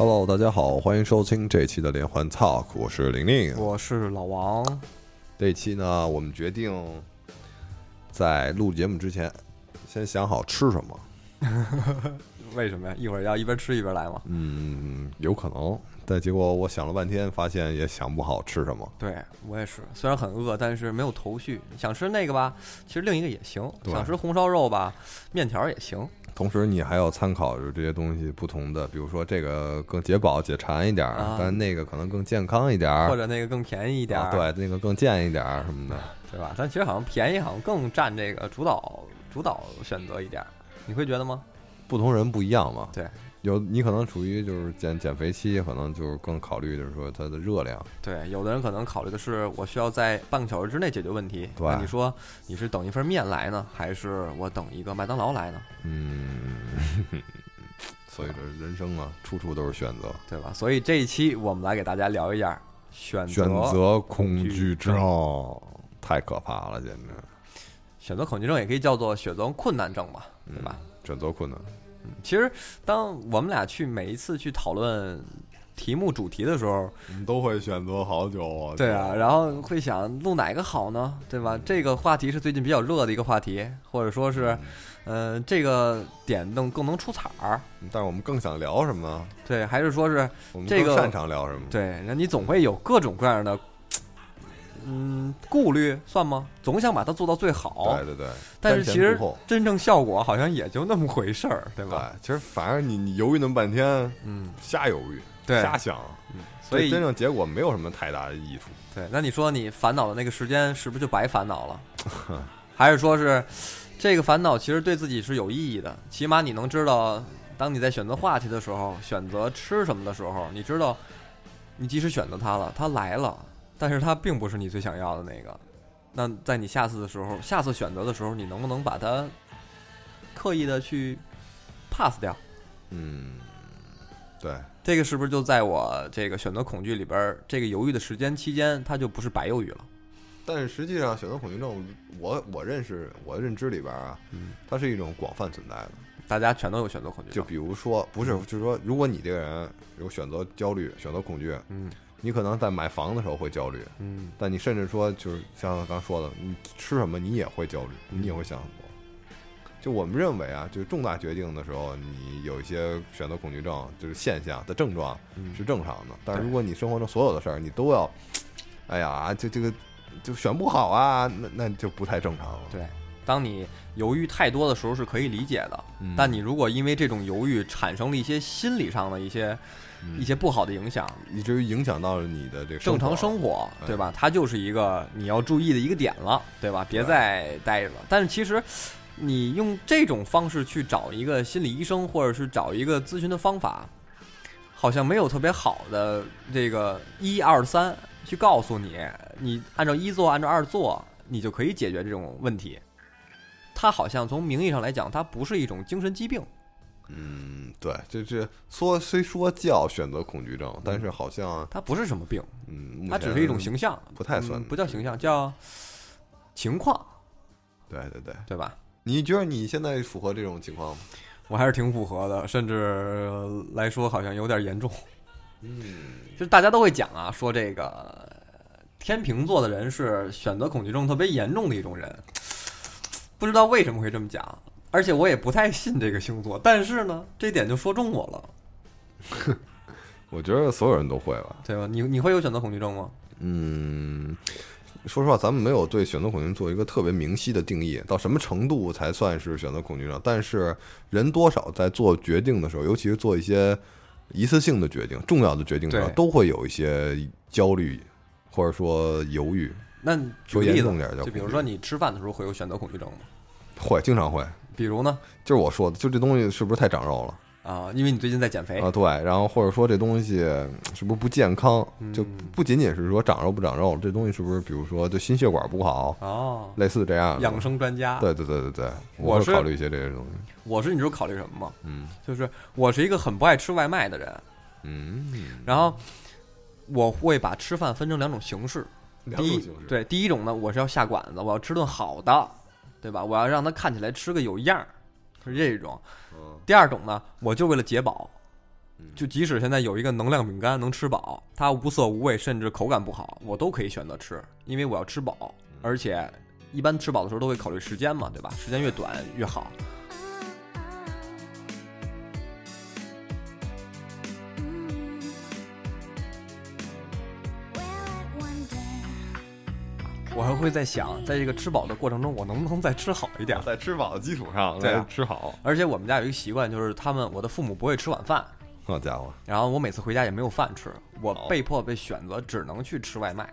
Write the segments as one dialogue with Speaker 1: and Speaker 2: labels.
Speaker 1: Hello，大家好，欢迎收听这期的连环 Talk，我是玲玲。
Speaker 2: 我是老王，
Speaker 1: 这期呢，我们决定在录节目之前，先想好吃什么。
Speaker 2: 为什么呀？一会儿要一边吃一边来吗？
Speaker 1: 嗯，有可能，但结果我想了半天，发现也想不好吃什么。
Speaker 2: 对我也是，虽然很饿，但是没有头绪。想吃那个吧，其实另一个也行。想吃红烧肉吧，面条也行。
Speaker 1: 同时，你还要参考着这些东西不同的，比如说这个更解饱解馋一点儿，
Speaker 2: 啊
Speaker 1: 但那个可能更健康一点儿，
Speaker 2: 或者那个更便宜一点儿、
Speaker 1: 啊对，那个更健一点儿什么的。
Speaker 2: 对吧？但其实好像便宜好像更占这个主导主导选择一点儿，你会觉得吗？
Speaker 1: 不同人不一样嘛。
Speaker 2: 对，
Speaker 1: 有你可能处于就是减减肥期，可能就是更考虑就是说它的热量。
Speaker 2: 对，有的人可能考虑的是我需要在半个小时之内解决问题。
Speaker 1: 对
Speaker 2: 那你说你是等一份面来呢，还是我等一个麦当劳来呢？
Speaker 1: 嗯，所以这人生啊，处处都是选择。
Speaker 2: 对吧？所以这一期我们来给大家聊一下选择
Speaker 1: 选择恐惧症
Speaker 2: 症
Speaker 1: 太可怕了，简直
Speaker 2: 选择恐惧症也可以叫做选择困难症吧，
Speaker 1: 嗯
Speaker 2: 对吧？
Speaker 1: 选择困难。
Speaker 2: 其实，当我们俩去每一次去讨论题目主题的时候，
Speaker 1: 我们都会选择好久啊。
Speaker 2: 对啊，然后会想录哪个好呢？对吧？这个话题是最近比较热的一个话题，或者说是，呃，这个点能更能出彩儿，
Speaker 1: 但是我们更想聊什么呢？
Speaker 2: 对，还是说是
Speaker 1: 我们
Speaker 2: 这个
Speaker 1: 更擅长聊什么？
Speaker 2: 对？那你总会有各种各样的，嗯，顾虑算吗？总想把它做到最好，
Speaker 1: 对对对。
Speaker 2: 但是其实真正效果好像也就那么回事儿，对
Speaker 1: 对
Speaker 2: 吧？，
Speaker 1: 其实反而你你犹豫那么半天，
Speaker 2: 嗯，
Speaker 1: 瞎犹豫，
Speaker 2: 对，
Speaker 1: 瞎想，
Speaker 2: 所以
Speaker 1: 真正结果没有什么太大的益处。
Speaker 2: 对，那你说你烦恼的那个时间是不是就白烦恼了？还是说是这个烦恼其实对自己是有意义的？起码你能知道，当你在选择话题的时候，选择吃什么的时候，你知道，你即使选择它了，它来了，但是它并不是你最想要的那个。那在你下次的时候，下次选择的时候，你能不能把它刻意的去 pass 掉？
Speaker 1: 嗯，对，
Speaker 2: 这个是不是就在我这个选择恐惧里边儿，这个犹豫的时间期间，它就不是白犹豫了？
Speaker 1: 但是实际上，选择恐惧症，我我认识我的认知里边啊，
Speaker 2: 嗯
Speaker 1: 它是一种广泛存在的。
Speaker 2: 大家全都有选择恐惧症。
Speaker 1: 就比如说，不是，就是说，如果你这个人有选择焦虑、选择恐惧，
Speaker 2: 嗯
Speaker 1: 你可能在买房的时候会焦虑，
Speaker 2: 嗯，
Speaker 1: 但你甚至说，就是像刚刚说的，你吃什么你也会焦虑，
Speaker 2: 嗯
Speaker 1: 你也会想很多。就我们认为啊，就是重大决定的时候，你有一些选择恐惧症，就是现象的症状
Speaker 2: 嗯
Speaker 1: 是正常的。但是如果你生活中所有的事儿你都要，哎呀，这这个就选不好啊，那那就不太正常了。
Speaker 2: 对。当你犹豫太多的时候是可以理解的，
Speaker 1: 嗯
Speaker 2: 但你如果因为这种犹豫产生了一些心理上的一些、
Speaker 1: 嗯
Speaker 2: 一些不好的影响，
Speaker 1: 以至于影响到了你的这个
Speaker 2: 正常生活，
Speaker 1: 哎
Speaker 2: 对吧？它就是一个你要注意的一个点了，对吧？别再待着了。但是其实，你用这种方式去找一个心理医生，或者是找一个咨询的方法，好像没有特别好的这个一二三去告诉你，你按照一做，按照二做，你就可以解决这种问题。它好像从名义上来讲，它不是一种精神疾病。
Speaker 1: 嗯，对，这这说虽说叫选择恐惧症，但是好像
Speaker 2: 它不是什么病，
Speaker 1: 嗯，
Speaker 2: 它只是一种形象，
Speaker 1: 不太算
Speaker 2: 嗯不叫形象，叫情况，
Speaker 1: 对对对，
Speaker 2: 对吧？
Speaker 1: 你觉得你现在符合这种情况吗？
Speaker 2: 我还是挺符合的，甚至呃来说好像有点严重。
Speaker 1: 嗯，
Speaker 2: 就是大家都会讲啊，说这个呃天秤座的人是选择恐惧症特别严重的一种人，不知道为什么会这么讲，而且我也不太信这个星座，但是呢，这点就说中我了，
Speaker 1: 我觉得所有人都会吧。
Speaker 2: 对吧？你你会有选择恐惧症吗？
Speaker 1: 嗯，说实话，咱们没有对选择恐惧症做一个特别明晰的定义，到什么程度才算是选择恐惧症？但是人多少在做决定的时候，尤其是做一些一次性的决定、重要的决定的时候，都会有一些焦虑，或者说犹豫。
Speaker 2: 那举例子
Speaker 1: 严重点儿，
Speaker 2: 就比如说你吃饭的时候会有选择恐惧症吗？
Speaker 1: 会经常会，
Speaker 2: 比如呢？
Speaker 1: 就是我说的，就这东西是不是太长肉了
Speaker 2: 啊，因为你最近在减肥
Speaker 1: 啊？对，然后或者说这东西是不是不健康？就
Speaker 2: 嗯
Speaker 1: 不仅仅是说长肉不长肉，这东西是不是比如说就心血管不好，
Speaker 2: 哦，
Speaker 1: 类似这样的
Speaker 2: 养生专家。
Speaker 1: 对对对对对，
Speaker 2: 我是
Speaker 1: 会考虑一些这些东西。
Speaker 2: 我是你知道考虑什么吗？
Speaker 1: 嗯
Speaker 2: 就是我是一个很不爱吃外卖的人，
Speaker 1: 嗯，
Speaker 2: 然后我会把吃饭分成两种形式。第一
Speaker 1: 两种形式，
Speaker 2: 对第一种呢，我是要下馆子，我要吃顿好的，对吧？我要让它看起来吃个有样儿，是这种。
Speaker 1: 嗯
Speaker 2: 第二种呢，我就为了解饱，就即使现在有一个能量饼干能吃饱，它无色无味，甚至口感不好，我都可以选择吃，因为我要吃饱，而且一般吃饱的时候都会考虑时间嘛，对吧？时间越短越好。我还会在想，在这个吃饱的过程中，我能不能再吃好一点？
Speaker 1: 在吃饱的基础上
Speaker 2: 对啊
Speaker 1: 来吃好。
Speaker 2: 而且我们家有一个习惯，就是他们我的父母不会吃晚饭，
Speaker 1: 好家伙，
Speaker 2: 然后我每次回家也没有饭吃，我
Speaker 1: 哦
Speaker 2: 被迫被选择只能去吃外卖。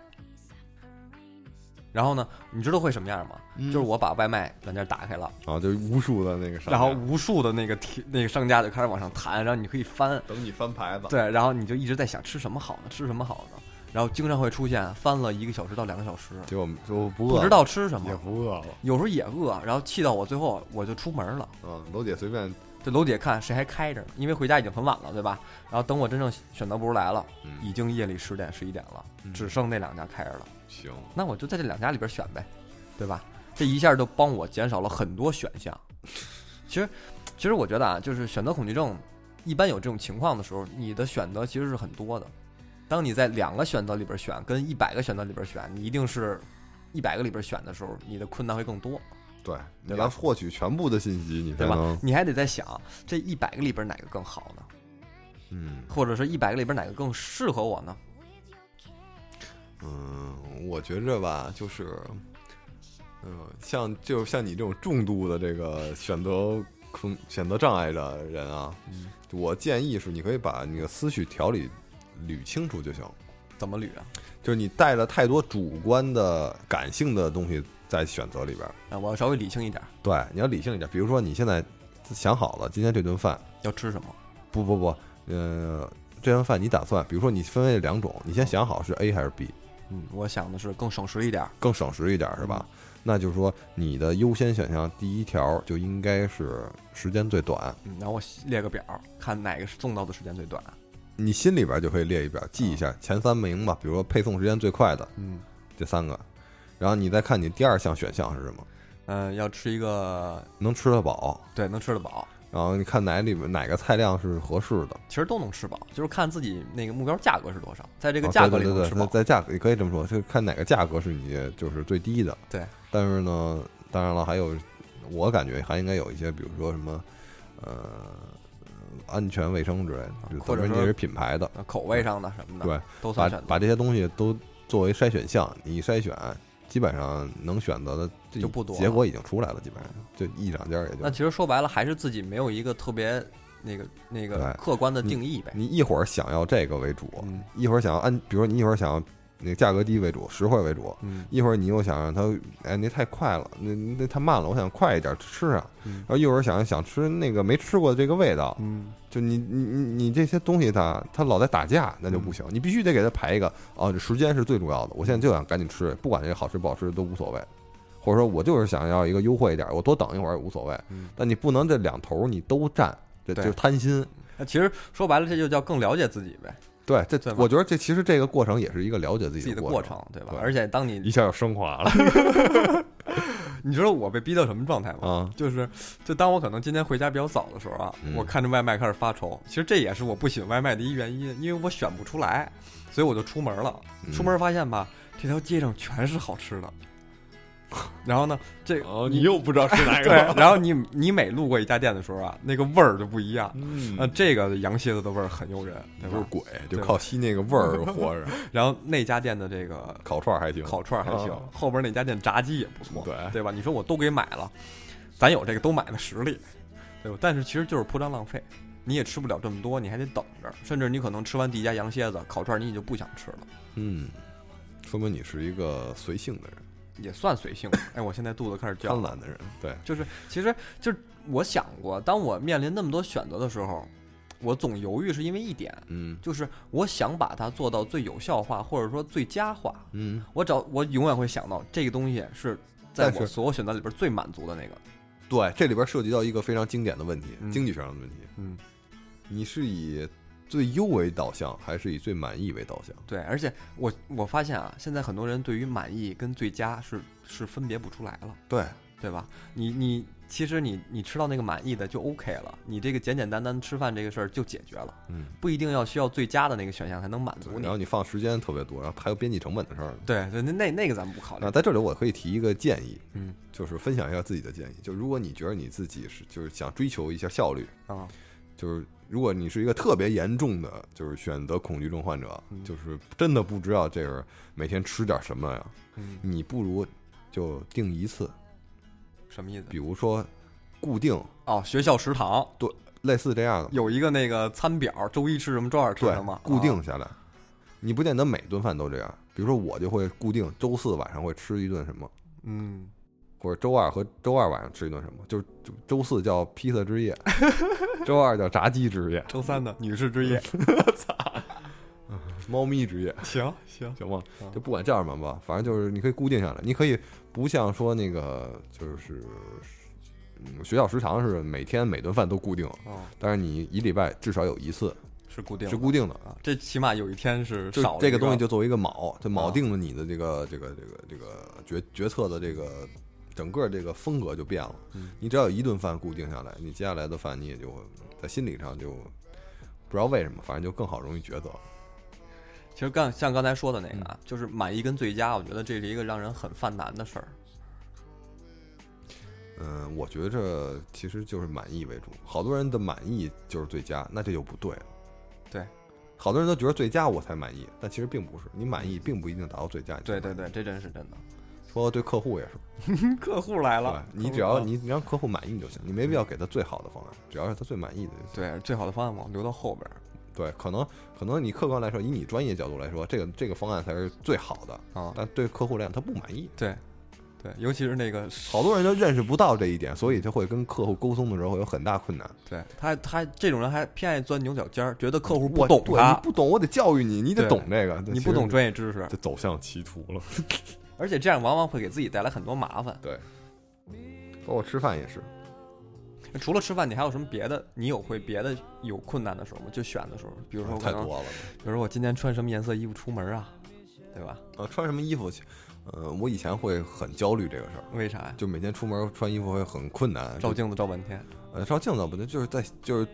Speaker 2: 然后呢，你知道会什么样吗？
Speaker 1: 嗯
Speaker 2: 就是我把外卖软件打开了，
Speaker 1: 啊，就无数的那个商家，
Speaker 2: 然后无数的那个那个商家就开始往上弹，然后你可以翻，
Speaker 1: 等你翻牌子。
Speaker 2: 对，然后你就一直在想吃什么好呢？吃什么好呢？然后经常会出现翻了一个小时到两个小时，
Speaker 1: 就就不饿了，
Speaker 2: 不知道吃什么也，
Speaker 1: 不饿了。
Speaker 2: 有时候也饿，然后气到我最后我就出门了。
Speaker 1: 嗯，楼姐随便，
Speaker 2: 这楼姐看谁还开着呢，因为回家已经很晚了，对吧？然后等我真正选择不出来了，
Speaker 1: 嗯，
Speaker 2: 已经夜里十点十一点了，
Speaker 1: 嗯
Speaker 2: 只剩那两家开着了。
Speaker 1: 行，
Speaker 2: 那我就在这两家里边选呗，对吧？这一下就帮我减少了很多选项。其实，其实我觉得啊，就是选择恐惧症，一般有这种情况的时候，你的选择其实是很多的。当你在两个选择里边选，跟一百个选择里边选，你一定是一百个里边选的时候，你的困难会更多，
Speaker 1: 对，你要获取全部的信息，你才
Speaker 2: 对吧，？你还得在想这一百个里边哪个更好呢？
Speaker 1: 嗯
Speaker 2: 或者是一百个里边哪个更适合我呢？
Speaker 1: 嗯，我觉着吧，就是，嗯，像就像你这种重度的这个选择困选择障碍的人啊，
Speaker 2: 嗯，
Speaker 1: 我建议是你可以把你的思绪调理捋清楚就行。
Speaker 2: 怎么捋啊？
Speaker 1: 就是你带了太多主观的、感性的东西在选择里边儿，
Speaker 2: 啊，我要稍微理性一点，
Speaker 1: 对，你要理性一点。比如说你现在想好了今天这顿饭，
Speaker 2: 要吃什么？
Speaker 1: 不不不，呃，这顿饭你打算，比如说你分为两种，你先想好是 A 还是 B，
Speaker 2: 嗯，我想的是更省时一点。
Speaker 1: 更省时一点是吧？那就是说你的优先选项第一条就应该是时间最短，
Speaker 2: 嗯，然后我列个表，看哪个送到的时间最短。
Speaker 1: 你心里边就可以列一表，记一下前三名吧，比如说配送时间最快的
Speaker 2: 嗯
Speaker 1: 这三个，然后你再看你第二项选项是什么，
Speaker 2: 嗯、要吃一个
Speaker 1: 能吃得饱，
Speaker 2: 对能吃得饱，
Speaker 1: 然后你看哪里边哪个菜量是合适的。
Speaker 2: 其实都能吃饱，就是看自己那个目标价格是多少，在这
Speaker 1: 这
Speaker 2: 个价格里
Speaker 1: 哦对对对，
Speaker 2: 能吃饱。
Speaker 1: 在价格你可以这么说，就看哪个价格是你就是最低的。
Speaker 2: 对，
Speaker 1: 但是呢，当然了，还有我感觉还应该有一些，比如说什么呃安全卫生之类的，就
Speaker 2: 或者说
Speaker 1: 你是品牌的，
Speaker 2: 呃口味上的什么的，
Speaker 1: 对，
Speaker 2: 都算。
Speaker 1: 把这些东西都作为筛选项，你一筛选，基本上能选择的
Speaker 2: 就不多
Speaker 1: 结果已经出来了，基本上就一两家也就
Speaker 2: 那其实说白了，还是自己没有一个特别那个那个客观的定义呗。
Speaker 1: 你一会儿想要这个为主，
Speaker 2: 嗯
Speaker 1: 一会儿想要安，比如说你一会儿想要那个价格低为主，实惠为主，
Speaker 2: 嗯
Speaker 1: 一会儿你又想让它，哎，那太快了，那那太慢了，我想快一点吃上。
Speaker 2: 嗯
Speaker 1: 然后一会儿想想吃那个没吃过的这个味道，
Speaker 2: 嗯，
Speaker 1: 就你你你你这些东西它它老在打架，那就不行，你必须得给它排一个哦，这时间是最重要的。我现在就想赶紧吃，不管这个好吃不好吃都无所谓，或者说我就是想要一个优惠一点，我多等一会儿也无所谓。
Speaker 2: 嗯
Speaker 1: 但你不能这两头你都占，这就是贪心。
Speaker 2: 那其实说白了，这就叫更了解自己呗，
Speaker 1: 对，这
Speaker 2: 对
Speaker 1: 我觉得这其实这个过程也是一个了解自
Speaker 2: 自己的
Speaker 1: 己过
Speaker 2: 过程，对吧？
Speaker 1: 对
Speaker 2: 而且当你
Speaker 1: 一下就升华了
Speaker 2: 你知道我被逼到什么状态吗？
Speaker 1: 啊！
Speaker 2: 就是，就当我可能今天回家比较早的时候啊，
Speaker 1: 嗯
Speaker 2: 我看着外卖开始发愁。其实这也是我不喜欢外卖的一原因，因为我选不出来，所以我就出门了。
Speaker 1: 嗯
Speaker 2: 出门发现吧，这条街上全是好吃的。然后呢，这
Speaker 1: 哦，你又不知道是哪
Speaker 2: 对，然后你你每路过一家店的时候啊，那个味儿就不一样。
Speaker 1: 嗯
Speaker 2: 呃，这个羊蝎子的味儿很诱人，对吧？
Speaker 1: 不是鬼，就靠吸那个味儿 活着。
Speaker 2: 然后那家店的这个
Speaker 1: 烤串儿还行，
Speaker 2: 烤串儿还行
Speaker 1: 啊，
Speaker 2: 后边那家店炸鸡也不错，
Speaker 1: 对
Speaker 2: 对吧？你说我都给买了，咱有这个都买的实力，对吧？但是其实就是铺张浪费，你也吃不了这么多，你还得等着，甚至你可能吃完第一家羊蝎子烤串，你也就不想吃了，
Speaker 1: 嗯，说明你是一个随性的人，
Speaker 2: 也算随性。哎，我现在肚子开始叫，
Speaker 1: 贪婪的人。对，
Speaker 2: 就是其实就是我想过，当我面临那么多选择的时候，我总犹豫是因为一点，
Speaker 1: 嗯
Speaker 2: 就是我想把它做到最有效化，或者说最佳化。
Speaker 1: 嗯，
Speaker 2: 我找我永远会想到这个东西是在我所有选择里边最满足的那个。
Speaker 1: 对，这里边涉及到一个非常经典的问题，
Speaker 2: 嗯
Speaker 1: 经济学上的问题。
Speaker 2: 嗯，
Speaker 1: 你是以最优为导向，还是以最满意为导向？
Speaker 2: 对，而且我我发现啊，现在很多人对于满意跟最佳是是分别不出来了。
Speaker 1: 对，
Speaker 2: 对吧？你你其实你你吃到那个满意的就 OK 了，你这个简简单单吃饭这个事儿就解决了，
Speaker 1: 嗯，
Speaker 2: 不一定要需要最佳的那个选项才能满足你
Speaker 1: 然。后你放时间特别多，然后还有编辑成本的事儿。
Speaker 2: 对对，那那那个咱们不考虑
Speaker 1: 那。在这里我可以提一个建议，
Speaker 2: 嗯
Speaker 1: 就是分享一下自己的建议。就如果你觉得你自己是就是想追求一下效率，
Speaker 2: 啊，
Speaker 1: 就是如果你是一个特别严重的，就是选择恐惧症患者，
Speaker 2: 嗯。
Speaker 1: 就是真的不知道这个每天吃点什么呀，
Speaker 2: 嗯，
Speaker 1: 你不如就定一次，
Speaker 2: 什么意思？
Speaker 1: 比？如说固定
Speaker 2: 哦，学校食堂。
Speaker 1: 对类似这样的，
Speaker 2: 有一个那个餐表，周一吃什么，周二吃什么，，
Speaker 1: 固定
Speaker 2: 啊。
Speaker 1: 下来。你不见得每顿饭都这样，比如说我就会固定周四晚上会吃一顿什么，
Speaker 2: 嗯，
Speaker 1: 或者周二和周二晚上吃一顿什么，就是周四叫披萨之夜，周二叫炸鸡之夜，
Speaker 2: 周三的女士之夜，操
Speaker 1: 猫咪之夜，
Speaker 2: 行行，
Speaker 1: 行吗
Speaker 2: 嗯？
Speaker 1: 就不管叫什么吧，反正就是你可以固定下来，你可以不像说那个就是。嗯，学校食堂是每天每顿饭都固定，
Speaker 2: 哦，
Speaker 1: 但是你一礼拜至少有一次
Speaker 2: 是固定的
Speaker 1: 是固定的，
Speaker 2: 啊，这起码有一天是少
Speaker 1: 这个东西就作为一个锚，就锚
Speaker 2: 啊
Speaker 1: 定了你的这个这个这个这个决决策的这个整个这个风格就变了
Speaker 2: 嗯。
Speaker 1: 你只要有一顿饭固定下来，你接下来的饭你也就在心理上就不知道为什么，反正就更好容易抉择。
Speaker 2: 其实刚像刚才说的那个
Speaker 1: 嗯
Speaker 2: 啊，就是满意跟最佳，我觉得这是一个让人很犯难的事儿。
Speaker 1: 嗯，我觉着其实就是满意为主，好多人的满意就是最佳，那这就不对了。
Speaker 2: 对，
Speaker 1: 好多人都觉得最佳我才满意，但其实并不是，你满意并不一定达到最佳。
Speaker 2: 对对对，，这真是真的。
Speaker 1: 说对客户也是。
Speaker 2: 客户来
Speaker 1: 了，你只要你你让客户满意就行，你没必要给他最好的方案，只要是他最满意的就行。
Speaker 2: 对最好的方案嘛，留到后边
Speaker 1: 对，可能可能你客观来说，以你专业角度来说，这个这个方案才是最好的，
Speaker 2: 啊，
Speaker 1: 但对客户来讲他不满意。
Speaker 2: 对对，尤其是那个
Speaker 1: 好多人就认识不到这一点，所以他会跟客户沟通的时候会有很大困难。
Speaker 2: 对他他这种人还偏爱钻牛角尖儿，觉得客户不懂
Speaker 1: 对
Speaker 2: 他
Speaker 1: 你，不懂，我得教育你，你得懂这个，
Speaker 2: 你不懂专业知识，
Speaker 1: 就走向歧途了。
Speaker 2: 而且这样往往会给自己带来很多麻烦。
Speaker 1: 对，包括吃饭也是，
Speaker 2: 除了吃饭，你还有什么别的？你有会别的有困难的时候吗？就选的时候，比如说
Speaker 1: 太多了。
Speaker 2: 比如说我今天穿什么颜色衣服出门啊，对吧？
Speaker 1: 呃，穿什么衣服去？呃，我以前会很焦虑这个事儿，
Speaker 2: 为啥呀？
Speaker 1: 就每天出门穿衣服会很困难，
Speaker 2: 照镜子照半天，
Speaker 1: 呃，照镜子不对，就是在就是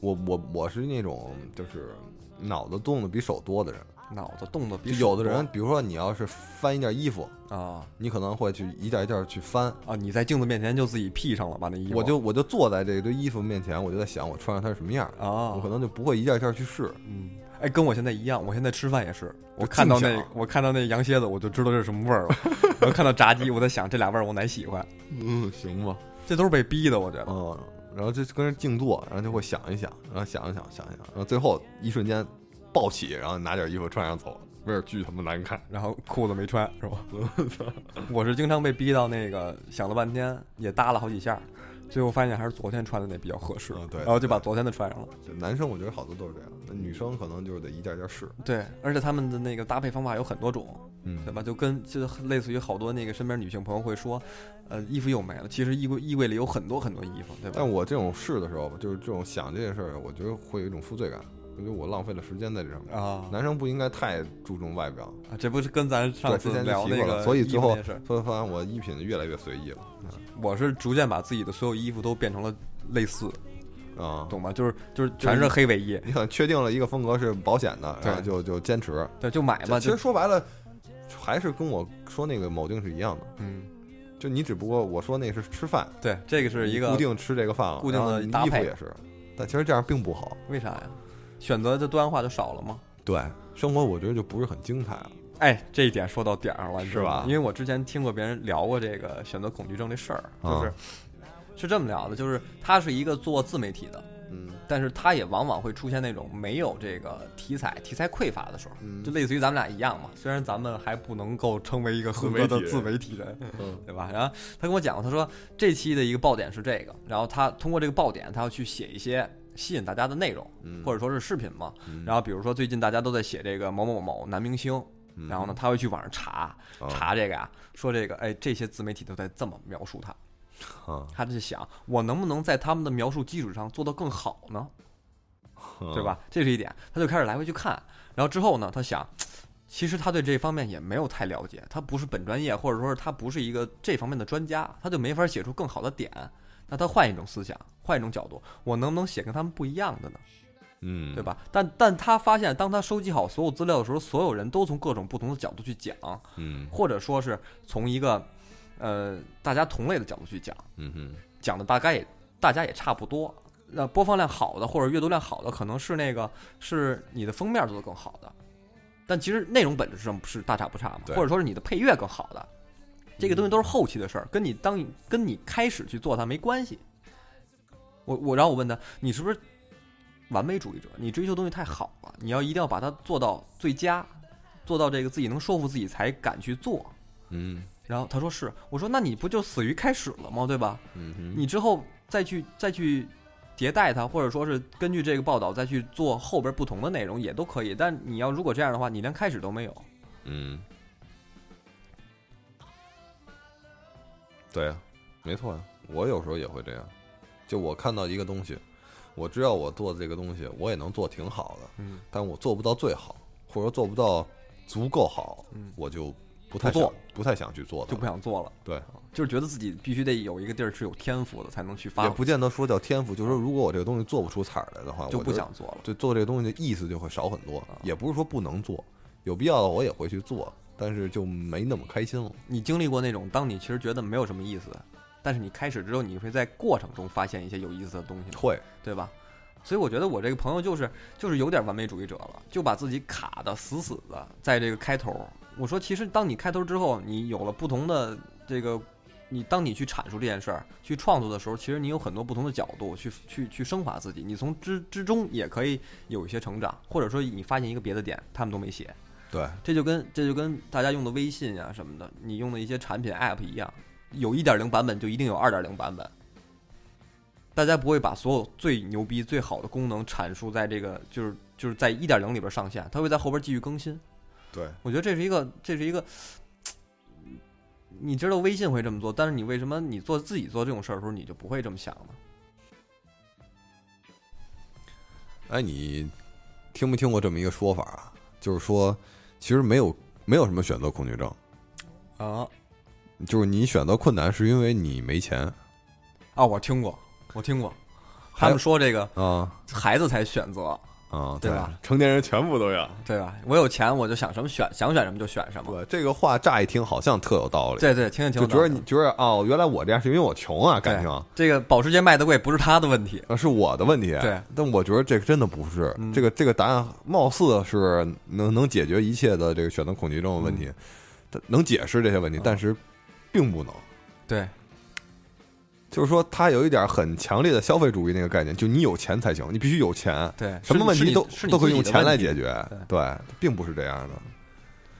Speaker 1: 我我我是那种就是脑子动的比手多的人，
Speaker 2: 脑子动的比
Speaker 1: 有的人，比如说你要是翻一件衣服，
Speaker 2: 啊
Speaker 1: 你可能会去一件一件去翻，
Speaker 2: 啊！你在镜子面前就自己 P 上了，把那衣服
Speaker 1: 我就我就坐在这堆衣服面前，我就在想我穿上它是什么样，
Speaker 2: 啊，
Speaker 1: 我可能就不会一件一件去试。
Speaker 2: 嗯，哎，跟我现在一样，我现在吃饭也是，我看到那我看到那羊蝎子，我就知道这是什么味儿了。我看到炸鸡，我在想这俩味儿我哪喜欢？
Speaker 1: 嗯，行吧。
Speaker 2: 这都是被逼的，我觉得。
Speaker 1: 嗯，然后就跟着静坐，然后就会想一想，然后想一想，想一想，然后最后一瞬间抱起，然后拿件衣服穿上走，味儿巨他妈难看。
Speaker 2: 然后裤子没穿是吧？我是经常被逼到那个想了半天，也搭了好几下，最后发现还是昨天穿的那比较合适，
Speaker 1: 嗯对
Speaker 2: 然后就把昨天的穿上了。
Speaker 1: 对男生我觉得好多都是这样，那女生可能就是得一件一件试。
Speaker 2: 对，而且他们的那个搭配方法有很多种，
Speaker 1: 嗯
Speaker 2: 对吧？就跟就类似于好多那个身边女性朋友会说，呃，衣服又没了，其实衣柜衣柜里有很多很多衣服，对吧？
Speaker 1: 但我这种试的时候，就是这种想这件事儿，我觉得会有一种负罪感，我觉得我浪费了时间在这上面。
Speaker 2: 啊
Speaker 1: 男生不应该太注重外表，
Speaker 2: 啊，这不是跟咱上，次
Speaker 1: 之前就
Speaker 2: 聊那个
Speaker 1: 了，所以最后所以发现我衣品越来越随意了
Speaker 2: 我是逐渐把自己的所有衣服都变成了类似，
Speaker 1: 啊。
Speaker 2: 懂吗？就是就是全是黑卫衣，
Speaker 1: 你很确定了一个风格是保险的，
Speaker 2: 对
Speaker 1: 然后就就坚持。
Speaker 2: 对，就买嘛，
Speaker 1: 其实说白了，还是跟我说那个铆钉是一样的，
Speaker 2: 嗯，
Speaker 1: 就你只不过我说那个是吃饭，
Speaker 2: 对，这个是一个
Speaker 1: 固定吃这个饭了，
Speaker 2: 固定的
Speaker 1: 衣服也是，但其实这样并不好。
Speaker 2: 为啥呀？选择的多样化就少了吗？
Speaker 1: 对，生活我觉得就不是很精彩了。
Speaker 2: 哎，这一点说到点儿上了，
Speaker 1: 是吧
Speaker 2: 因为我之前听过别人聊过这个选择恐惧症这事儿，就是、
Speaker 1: 啊
Speaker 2: 是这么聊的，就是他是一个做自媒体的，
Speaker 1: 嗯
Speaker 2: 但是他也往往会出现那种没有这个题材、题材匮乏的时候，
Speaker 1: 嗯
Speaker 2: 就类似于咱们俩一样嘛。虽然咱们还不能够称为一个合格的自媒体人，
Speaker 1: 嗯
Speaker 2: 对吧？然后他跟我讲过，他说这期的一个爆点是这个，然后他通过这个爆点，他要去写一些吸引大家的内容，
Speaker 1: 嗯。
Speaker 2: 或者说是视频嘛。
Speaker 1: 嗯。
Speaker 2: 然后比如说最近大家都在写这个某某某男明星，
Speaker 1: 嗯。
Speaker 2: 然后呢，他会去网上查
Speaker 1: 啊
Speaker 2: 查这个呀，说这个哎这些自媒体都在这么描述他，
Speaker 1: 啊，
Speaker 2: 他就想我能不能在他们的描述基础上做得更好呢？对吧？这是一点，他就开始来回去看，然后之后呢，他想，其实他对这方面也没有太了解，他不是本专业，或者说是他不是一个这方面的专家，他就没法写出更好的点。那他换一种思想，换一种角度，我能不能写跟他们不一样的呢？
Speaker 1: 嗯，
Speaker 2: 对？吧？但但他发现，当他收集好所有资料的时候，所有人都从各种不同的角度去讲，
Speaker 1: 嗯
Speaker 2: 或者说是从一个呃大家同类的角度去讲，
Speaker 1: 嗯哼，
Speaker 2: 讲的大概也大家也差不多。那播放量好的或者阅读量好的，可能是那个是你的封面做的更好的，但其实内容本质上不是大差不差嘛，或者说是你的配乐更好的，这个东西都是后期的事儿，跟你当跟你开始去做它没关系。我我然后我问他，你是不是完美主义者？你追求东西太好了，你要一定要把它做到最佳，做到这个自己能说服自己才敢去做。
Speaker 1: 嗯
Speaker 2: 然后他说是，我说那你不就死于开始了吗？对吧？
Speaker 1: 嗯哼，
Speaker 2: 你之后再去再去迭代它，或者说是根据这个报道再去做后边不同的内容也都可以。但你要如果这样的话，你连开始都没有。
Speaker 1: 嗯，对呀，没错呀，我有时候也会这样。就我看到一个东西，我知道我做的这个东西，我也能做挺好的，
Speaker 2: 嗯，
Speaker 1: 但我做不到最好，或者说做不到足够好，
Speaker 2: 嗯
Speaker 1: 我就不太
Speaker 2: 做
Speaker 1: 不太想去做它
Speaker 2: 就不想做了，
Speaker 1: 对，
Speaker 2: 就是觉得自己必须得有一个地儿是有天赋的，才能去发
Speaker 1: 也，不见得说叫天赋，就是说如果我这个东西做不出彩来的话，
Speaker 2: 就不想做了。
Speaker 1: 就做这个东西的意思就会少很多。也不是说不能做，有必要的我也会去做，但是就没那么开心了。
Speaker 2: 你经历过那种，当你其实觉得没有什么意思，但是你开始之后，你会在过程中发现一些有意思的东西，
Speaker 1: 会，
Speaker 2: 对吧？所以我觉得我这个朋友就是就是有点完美主义者了，就把自己卡的死死的，在这个开头。我说，其实当你开头之后，你有了不同的这个，你当你去阐述这件事儿、去创作的时候，其实你有很多不同的角度去去去升华自己，你从之之中也可以有一些成长，或者说你发现一个别的点，他们都没写。
Speaker 1: 对，
Speaker 2: 这就跟这就跟大家用的微信啊什么的，你用的一些产品 App 一样，有一点零版本就一定有二点零版本。大家不会把所有最牛逼、最好的功能阐述在这个就是就是在一点零里边上线，它会在后边继续更新。
Speaker 1: 对，
Speaker 2: 我觉得这是一个这是一个，你知道微信会这么做，但是你为什么你做自己做这种事儿的时候你就不会这么想呢？
Speaker 1: 哎，你听没听过这么一个说法啊？就是说，其实没有没有什么选择恐惧症，
Speaker 2: 啊
Speaker 1: 就是你选择困难是因为你没钱
Speaker 2: 啊！我听过，我听过，他们说这个
Speaker 1: 啊
Speaker 2: 孩子才选择，
Speaker 1: 啊，
Speaker 2: 对吧？
Speaker 1: 成年人全部都要。
Speaker 2: 对吧？我有钱我就想什么选，想选什么就选什么。
Speaker 1: 对，这个话乍一听好像特有道理，
Speaker 2: 对对，听着听着，
Speaker 1: 就觉得你觉得哦，原来我这样是因为我穷啊，感情啊。
Speaker 2: 这个保时捷卖的贵不是他的问题，
Speaker 1: 啊，是我的问题。
Speaker 2: 对，
Speaker 1: 但我觉得这个真的不是。
Speaker 2: 嗯
Speaker 1: 这个这个答案貌似是能能解决一切的这个选择恐惧症的问题，它能解释这些问题，
Speaker 2: 嗯
Speaker 1: 但是并不能。
Speaker 2: 对
Speaker 1: 就是说，它有一点很强烈的消费主义那个概念，就你有钱才行，你必须有钱，
Speaker 2: 对，
Speaker 1: 什么问题都都可以用钱来。解决
Speaker 2: 对。
Speaker 1: 对，并不是这样的。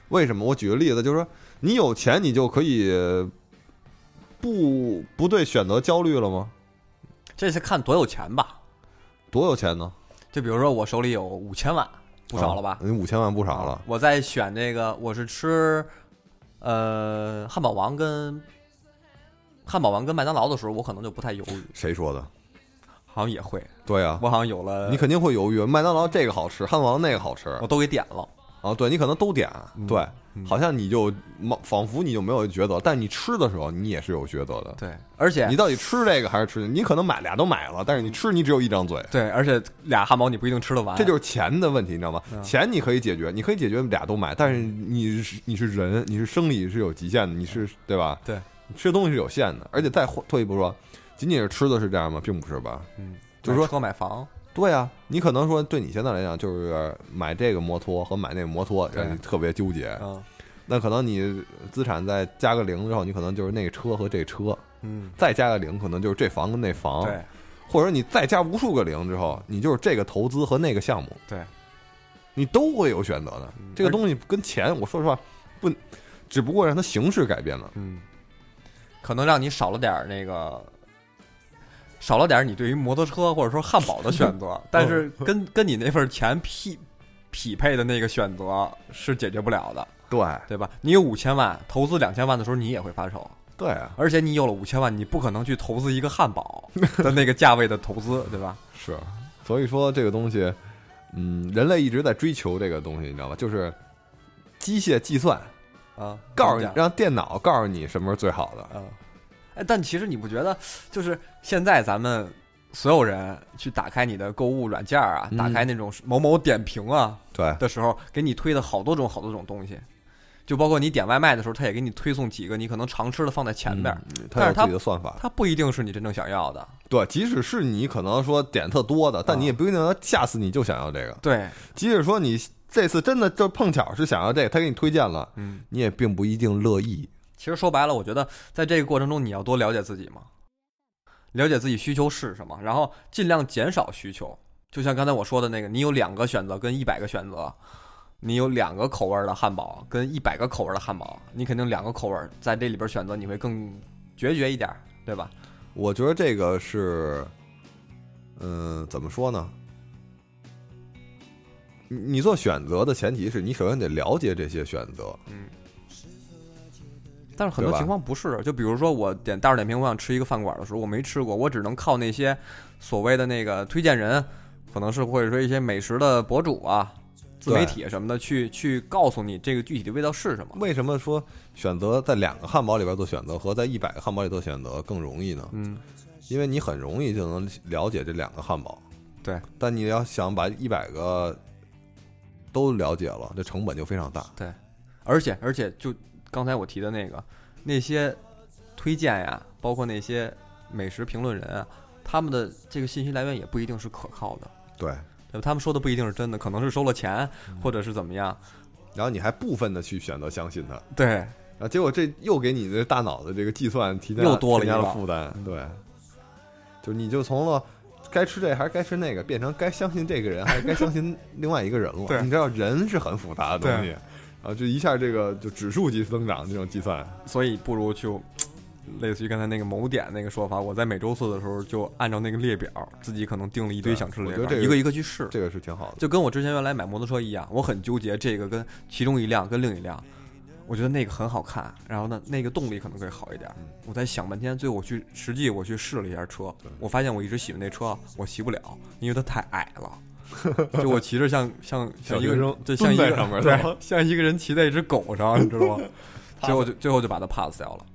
Speaker 1: 为什么？我举个例子，就是说，你有钱，你就可以不不对选择焦虑了吗？
Speaker 2: 这是看多有钱吧？
Speaker 1: 多有钱呢？
Speaker 2: 就比如说我手里有五千万，不少了吧？
Speaker 1: 你五千万不少了。
Speaker 2: 我在选这个，我是吃呃汉堡王跟汉堡王跟麦当劳的时候，我可能就不太犹豫，
Speaker 1: 谁说的？
Speaker 2: 好像也会，
Speaker 1: 对啊、
Speaker 2: 我好像有了，
Speaker 1: 你肯定会犹豫，麦当劳这个好吃，汉堡王那个好吃。
Speaker 2: 我都给点了。
Speaker 1: 啊，对你可能都点，
Speaker 2: 嗯。
Speaker 1: 对，
Speaker 2: 嗯
Speaker 1: 好像你就仿仿佛你就没有抉择，但你吃的时候你也是有抉择的，
Speaker 2: 对，而且
Speaker 1: 你到底吃这个还是吃？你可能买俩都买了，但是你吃你只有一张嘴，
Speaker 2: 对，而且俩汉堡你不一定吃得完，
Speaker 1: 这就是钱的问题，你知道吗？
Speaker 2: 嗯
Speaker 1: 钱你可以解决，你可以解决俩都买，但是你是你是人，你是生理是有极限的，你是对吧？
Speaker 2: 对，
Speaker 1: 你吃的东西是有限的，而且再退一步说，仅仅是吃的是这样吗？并不是吧？
Speaker 2: 嗯，
Speaker 1: 就是说
Speaker 2: 买车买房，
Speaker 1: 对啊，你可能说对你现在来讲，就是买这个摩托和买那个摩托让你特别纠结。
Speaker 2: 嗯
Speaker 1: 那可能你资产再加个零之后，你可能就是那个车和这车，
Speaker 2: 嗯，
Speaker 1: 再加个零，可能就是这房跟那房。
Speaker 2: 对
Speaker 1: 或者你再加无数个零之后，你就是这个投资和那个项目，
Speaker 2: 对，
Speaker 1: 你都会有选择的。
Speaker 2: 嗯
Speaker 1: 这个东西跟钱，我说实话不，只不过让它形式改变了。
Speaker 2: 嗯，可能让你少了点儿那个，少了点儿你对于摩托车或者说汉堡的选择，但是跟跟你那份钱匹匹配的那个选择是解决不了的，
Speaker 1: 对
Speaker 2: 对吧？你有五千万，投资两千万的时候，你也会发愁。
Speaker 1: 对啊，
Speaker 2: 而且你有了五千万，你不可能去投资一个汉堡 的那个价位的投资，对吧？
Speaker 1: 是。所以说这个东西，嗯，人类一直在追求这个东西，你知道吧？就是机械计算，
Speaker 2: 啊，
Speaker 1: 告诉你让电脑告诉你什么是最好的。
Speaker 2: 啊，哎，但其实你不觉得，就是现在咱们所有人去打开你的购物软件啊，
Speaker 1: 嗯
Speaker 2: 打开那种某某点评啊
Speaker 1: 对，
Speaker 2: 的时候，给你推的好多种好多种东西，就包括你点外卖的时候，他也给你推送几个你可能常吃的放在前边儿，
Speaker 1: 嗯它有
Speaker 2: 但是它
Speaker 1: 自己的算法。
Speaker 2: 它不一定是你真正想要的。
Speaker 1: 对，即使是你可能说点特多的，但
Speaker 2: 啊
Speaker 1: 你也不一定能吓死你就想要这个。
Speaker 2: 对，
Speaker 1: 即使说你这次真的就碰巧是想要这个，他给你推荐了，
Speaker 2: 嗯，
Speaker 1: 你也并不一定乐意。
Speaker 2: 其实说白了，我觉得在这个过程中，你要多了解自己嘛，了解自己需求是什么，然后尽量减少需求。就像刚才我说的那个，你有两个选择跟一百个选择，你有两个口味的汉堡跟一百个口味的汉堡，你肯定两个口味在这里边选择，你会更决绝一点，对吧？
Speaker 1: 我觉得这个是，嗯、怎么说呢？你你做选择的前提是你首先得了解这些选择，
Speaker 2: 嗯。但是很多情况不是，就比如说我点大众点评，我想吃一个饭馆的时候，我没吃过，我只能靠那些所谓的那个推荐人，可能是或者说一些美食的博主啊、自媒体什么的，去去告诉你这个具体的味道是什么。
Speaker 1: 为什么说选择在两个汉堡里边做选择和在一百个汉堡里做选择更容易呢？
Speaker 2: 嗯，
Speaker 1: 因为你很容易就能了解这两个汉堡。
Speaker 2: 对，
Speaker 1: 但你要想把一百个都了解了，这成本就非常大。
Speaker 2: 对而且而且就刚才我提的那个那些推荐呀，包括那些美食评论人啊，他们的这个信息来源也不一定是可靠的。
Speaker 1: 对，
Speaker 2: 对吧？他们说的不一定是真的，可能是收了钱，
Speaker 1: 嗯
Speaker 2: 或者是怎么样。
Speaker 1: 然后你还部分的去选择相信他，
Speaker 2: 对，
Speaker 1: 然后结果这又给你的大脑的这个计算提加
Speaker 2: 又多了一道
Speaker 1: 了负担。对，就你就从了该吃这还是该吃那个，变成该相信这个人还是该相信另外一个人了。
Speaker 2: 对
Speaker 1: 你知道人是很复杂的东西，啊，就一下这个就指数级增长这种计算，
Speaker 2: 所以不如就类似于刚才那个某点那个说法，我在每周四的时候就按照那个列表，自己可能定了一堆想吃的列表，一个一个去试。
Speaker 1: 这个是挺好的。
Speaker 2: 就跟我之前原来买摩托车一样，我很纠结这个跟其中一辆跟另一辆，我觉得那个很好看，然后呢那个动力可能会好一点
Speaker 1: 嗯。
Speaker 2: 我在想半天，最后我去实际我去试了一下车，我发现我一直喜欢那车，我骑不了，因为它太矮了。就我骑着像像像一个
Speaker 1: 人，
Speaker 2: 对像一个
Speaker 1: 上面
Speaker 2: 对像一个人骑在一只狗上，你知道吗？最 后就最后就把它 pass 掉了。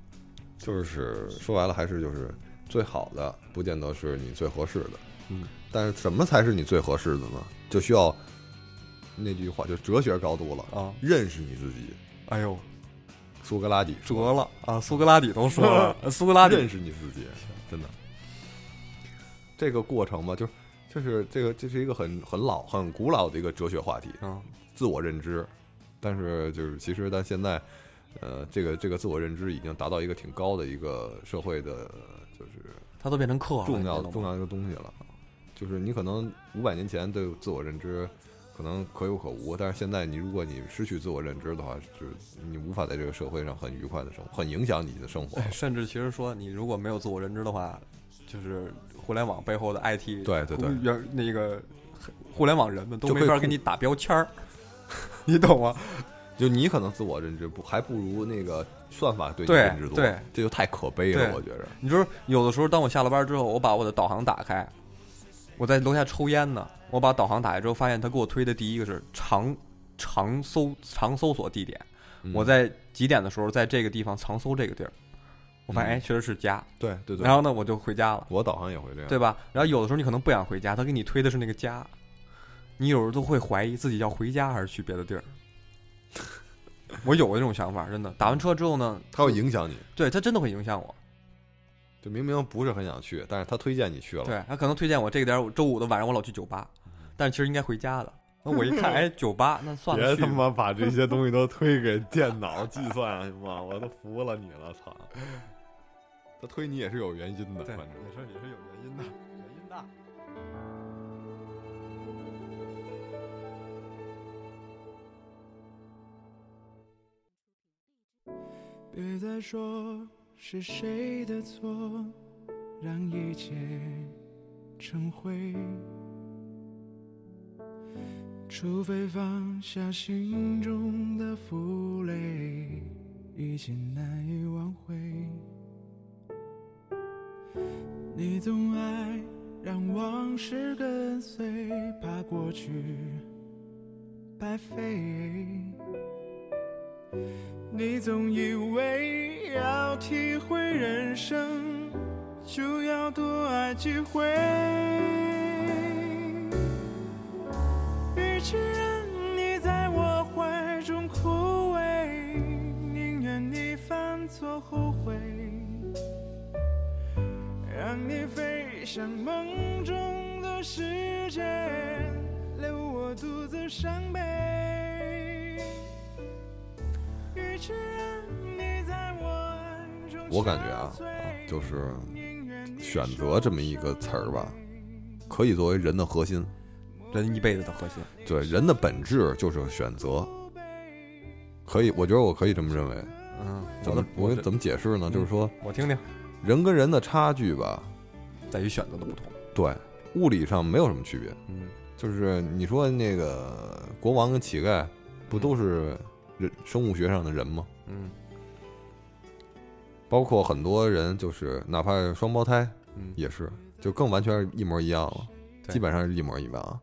Speaker 1: 就是说白了，还是就是最好的，不见得是你最合适的。
Speaker 2: 嗯，
Speaker 1: 但是什么才是你最合适的呢？就需要那句话，就哲学高度了，
Speaker 2: 啊，
Speaker 1: 认识你自己。
Speaker 2: 哎呦，
Speaker 1: 苏格拉底
Speaker 2: 折
Speaker 1: 说
Speaker 2: 了啊！苏格拉底都说了，苏格拉底
Speaker 1: 认识你自己，真的。这个过程吧，就是就是这个这是一个很很老很古老的一个哲学话题，
Speaker 2: 嗯，
Speaker 1: 自我认知。但是就是其实但现在，呃，这个这个自我认知已经达到一个挺高的一个社会的，就是
Speaker 2: 它都变成课了，
Speaker 1: 重要重要的一个东西了。就是你可能五百年前对自我认知可能可有可无，但是现在你如果你失去自我认知的话，就是你无法在这个社会上很愉快的生活，很影响你的生活。
Speaker 2: 哎甚至其实说，你如果没有自我认知的话，就是互联网背后的 IT
Speaker 1: 对对对
Speaker 2: 原那个互联网人们都没法给你打标签儿，你懂吗？
Speaker 1: 就你可能自我认知不还不如那个算法对你
Speaker 2: 对
Speaker 1: 认知多，
Speaker 2: 对
Speaker 1: 这就太可悲了，我觉着。
Speaker 2: 你说有的时候，当我下了班之后，我把我的导航打开，我在楼下抽烟呢，我把导航打开之后，发现他给我推的第一个是长长搜长搜索地点，
Speaker 1: 嗯
Speaker 2: 我在几点的时候在这个地方长搜这个地儿，我发现
Speaker 1: 嗯
Speaker 2: 哎确实是家，
Speaker 1: 对对对，
Speaker 2: 然后呢我就回家了。
Speaker 1: 我导航也会这样，
Speaker 2: 对吧？然后有的时候你可能不想回家，他给你推的是那个家，你有时候都会怀疑自己要回家还是去别的地儿。我有过这种想法，真的。打完车之后呢，
Speaker 1: 他会影响你。
Speaker 2: 对他真的会影响我。
Speaker 1: 就明明不是很想去，但是他推荐你去了，
Speaker 2: 对他可能推荐我这个点儿，周五的晚上我老去酒吧，但是其实应该回家的。那我一看，哎，酒吧那算了，别他
Speaker 1: 妈把这些东西都推给电脑计算行吗？我都服了你了，操！他推你也是有原因的，反正
Speaker 2: 也是也是有原因的，原因的。
Speaker 3: 别再说是谁的错，让一切成灰。除非放下心中的负累，一切难以挽回。你总爱让往事跟随，怕过去白费。你总以为要体会人生，就要多爱几回。与其让你在我怀中枯萎，宁愿你犯错后悔，让你飞向梦中的世界，留我独自伤悲。与其让你在我爱中
Speaker 1: 我感觉啊就是选择这么一个词儿吧，可以作为人的核心。
Speaker 2: 人一辈子的核心。
Speaker 1: 对，人的本质就是选择。可以，我觉得我可以这么认为。
Speaker 2: 嗯，
Speaker 1: 怎么我怎么解释呢？就是说，
Speaker 2: 我听听，
Speaker 1: 人跟人的差距吧，
Speaker 2: 在于选择的不同。
Speaker 1: 对，物理上没有什么区别。
Speaker 2: 嗯，
Speaker 1: 就是你说那个国王跟乞丐，不都是人生物学上的人吗？
Speaker 2: 嗯
Speaker 1: 包括很多人，就是哪怕是双胞胎，
Speaker 2: 嗯，
Speaker 1: 也是，就更完全是一模一样了，
Speaker 2: 对
Speaker 1: 基本上是一模一样。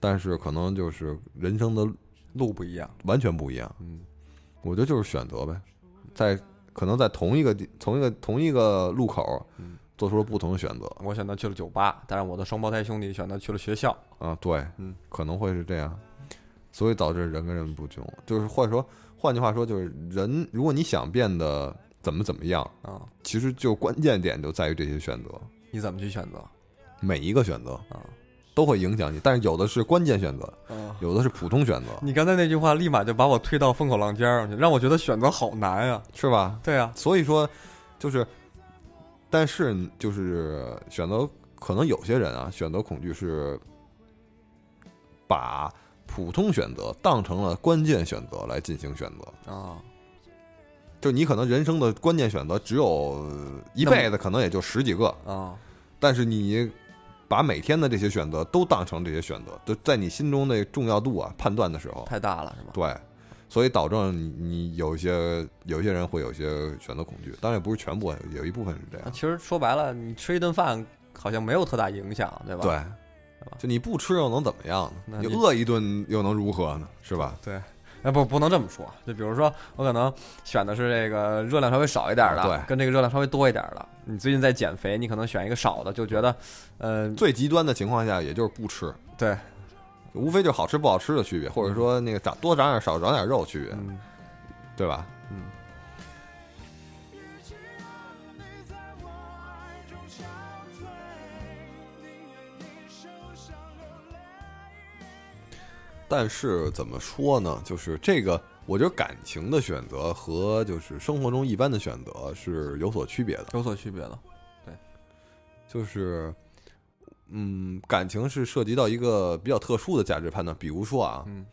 Speaker 1: 但是可能就是人生的
Speaker 2: 路不一样。
Speaker 1: 完全不一样。
Speaker 2: 嗯
Speaker 1: 我觉得就是选择呗，在可能在同一个地、同一个同一个路口
Speaker 2: 嗯，
Speaker 1: 做出了不同的选择。
Speaker 2: 我选择去了酒吧，但是我的双胞胎兄弟选择去了学校。
Speaker 1: 啊，对，
Speaker 2: 嗯，
Speaker 1: 可能会是这样，所以导致人跟人不同。就是或者说，换句话说，就是人，如果你想变得怎么怎么样，
Speaker 2: 啊，
Speaker 1: 其实就关键点就在于这些选择，
Speaker 2: 你怎么去选择？
Speaker 1: 每一个选择。
Speaker 2: 啊？
Speaker 1: 都会影响你，但是有的是关键选择，
Speaker 2: 啊，
Speaker 1: 有的是普通选择，
Speaker 2: 你刚才那句话立马就把我推到风口浪尖上去，让我觉得选择好难呀。
Speaker 1: 是吧？
Speaker 2: 对啊，
Speaker 1: 所以说，就是，但是就是选择，可能有些人啊，选择恐惧是把普通选择当成了关键选择来进行选择。
Speaker 2: 啊，
Speaker 1: 就你可能人生的关键选择只有一辈子，可能也就十几个，
Speaker 2: 啊，
Speaker 1: 但是你把每天的这些选择都当成这些选择，就在你心中的重要度啊判断的时候，
Speaker 2: 太大了是吧？
Speaker 1: 对，所以导致你你有一些有一些人会有一些选择恐惧，当然也不是全部，有一部分是这样。
Speaker 2: 其实说白了，你吃一顿饭好像没有特大影响，对吧？
Speaker 1: 对
Speaker 2: 吧，
Speaker 1: 就你不吃又能怎么样呢？你饿一顿又能如何呢？是吧？
Speaker 2: 对，哎不不能这么说，就比如说我可能选的是这个热量稍微少一点的，跟这个热量稍微多一点的。你最近在减肥，你可能选一个少的，就觉得，呃，
Speaker 1: 最极端的情况下，也就是不吃，
Speaker 2: 对，
Speaker 1: 无非就好吃不好吃的区别，或者说那个长多长点少长点肉区别，
Speaker 2: 嗯
Speaker 1: 对吧？但是怎么说呢？就是这个，我觉得感情的选择和就是生活中一般的选择是有所区别的。
Speaker 2: 有所区别的。
Speaker 1: 对就是，嗯，感情是涉及到一个比较特殊的价值判断，比如说啊，
Speaker 2: 嗯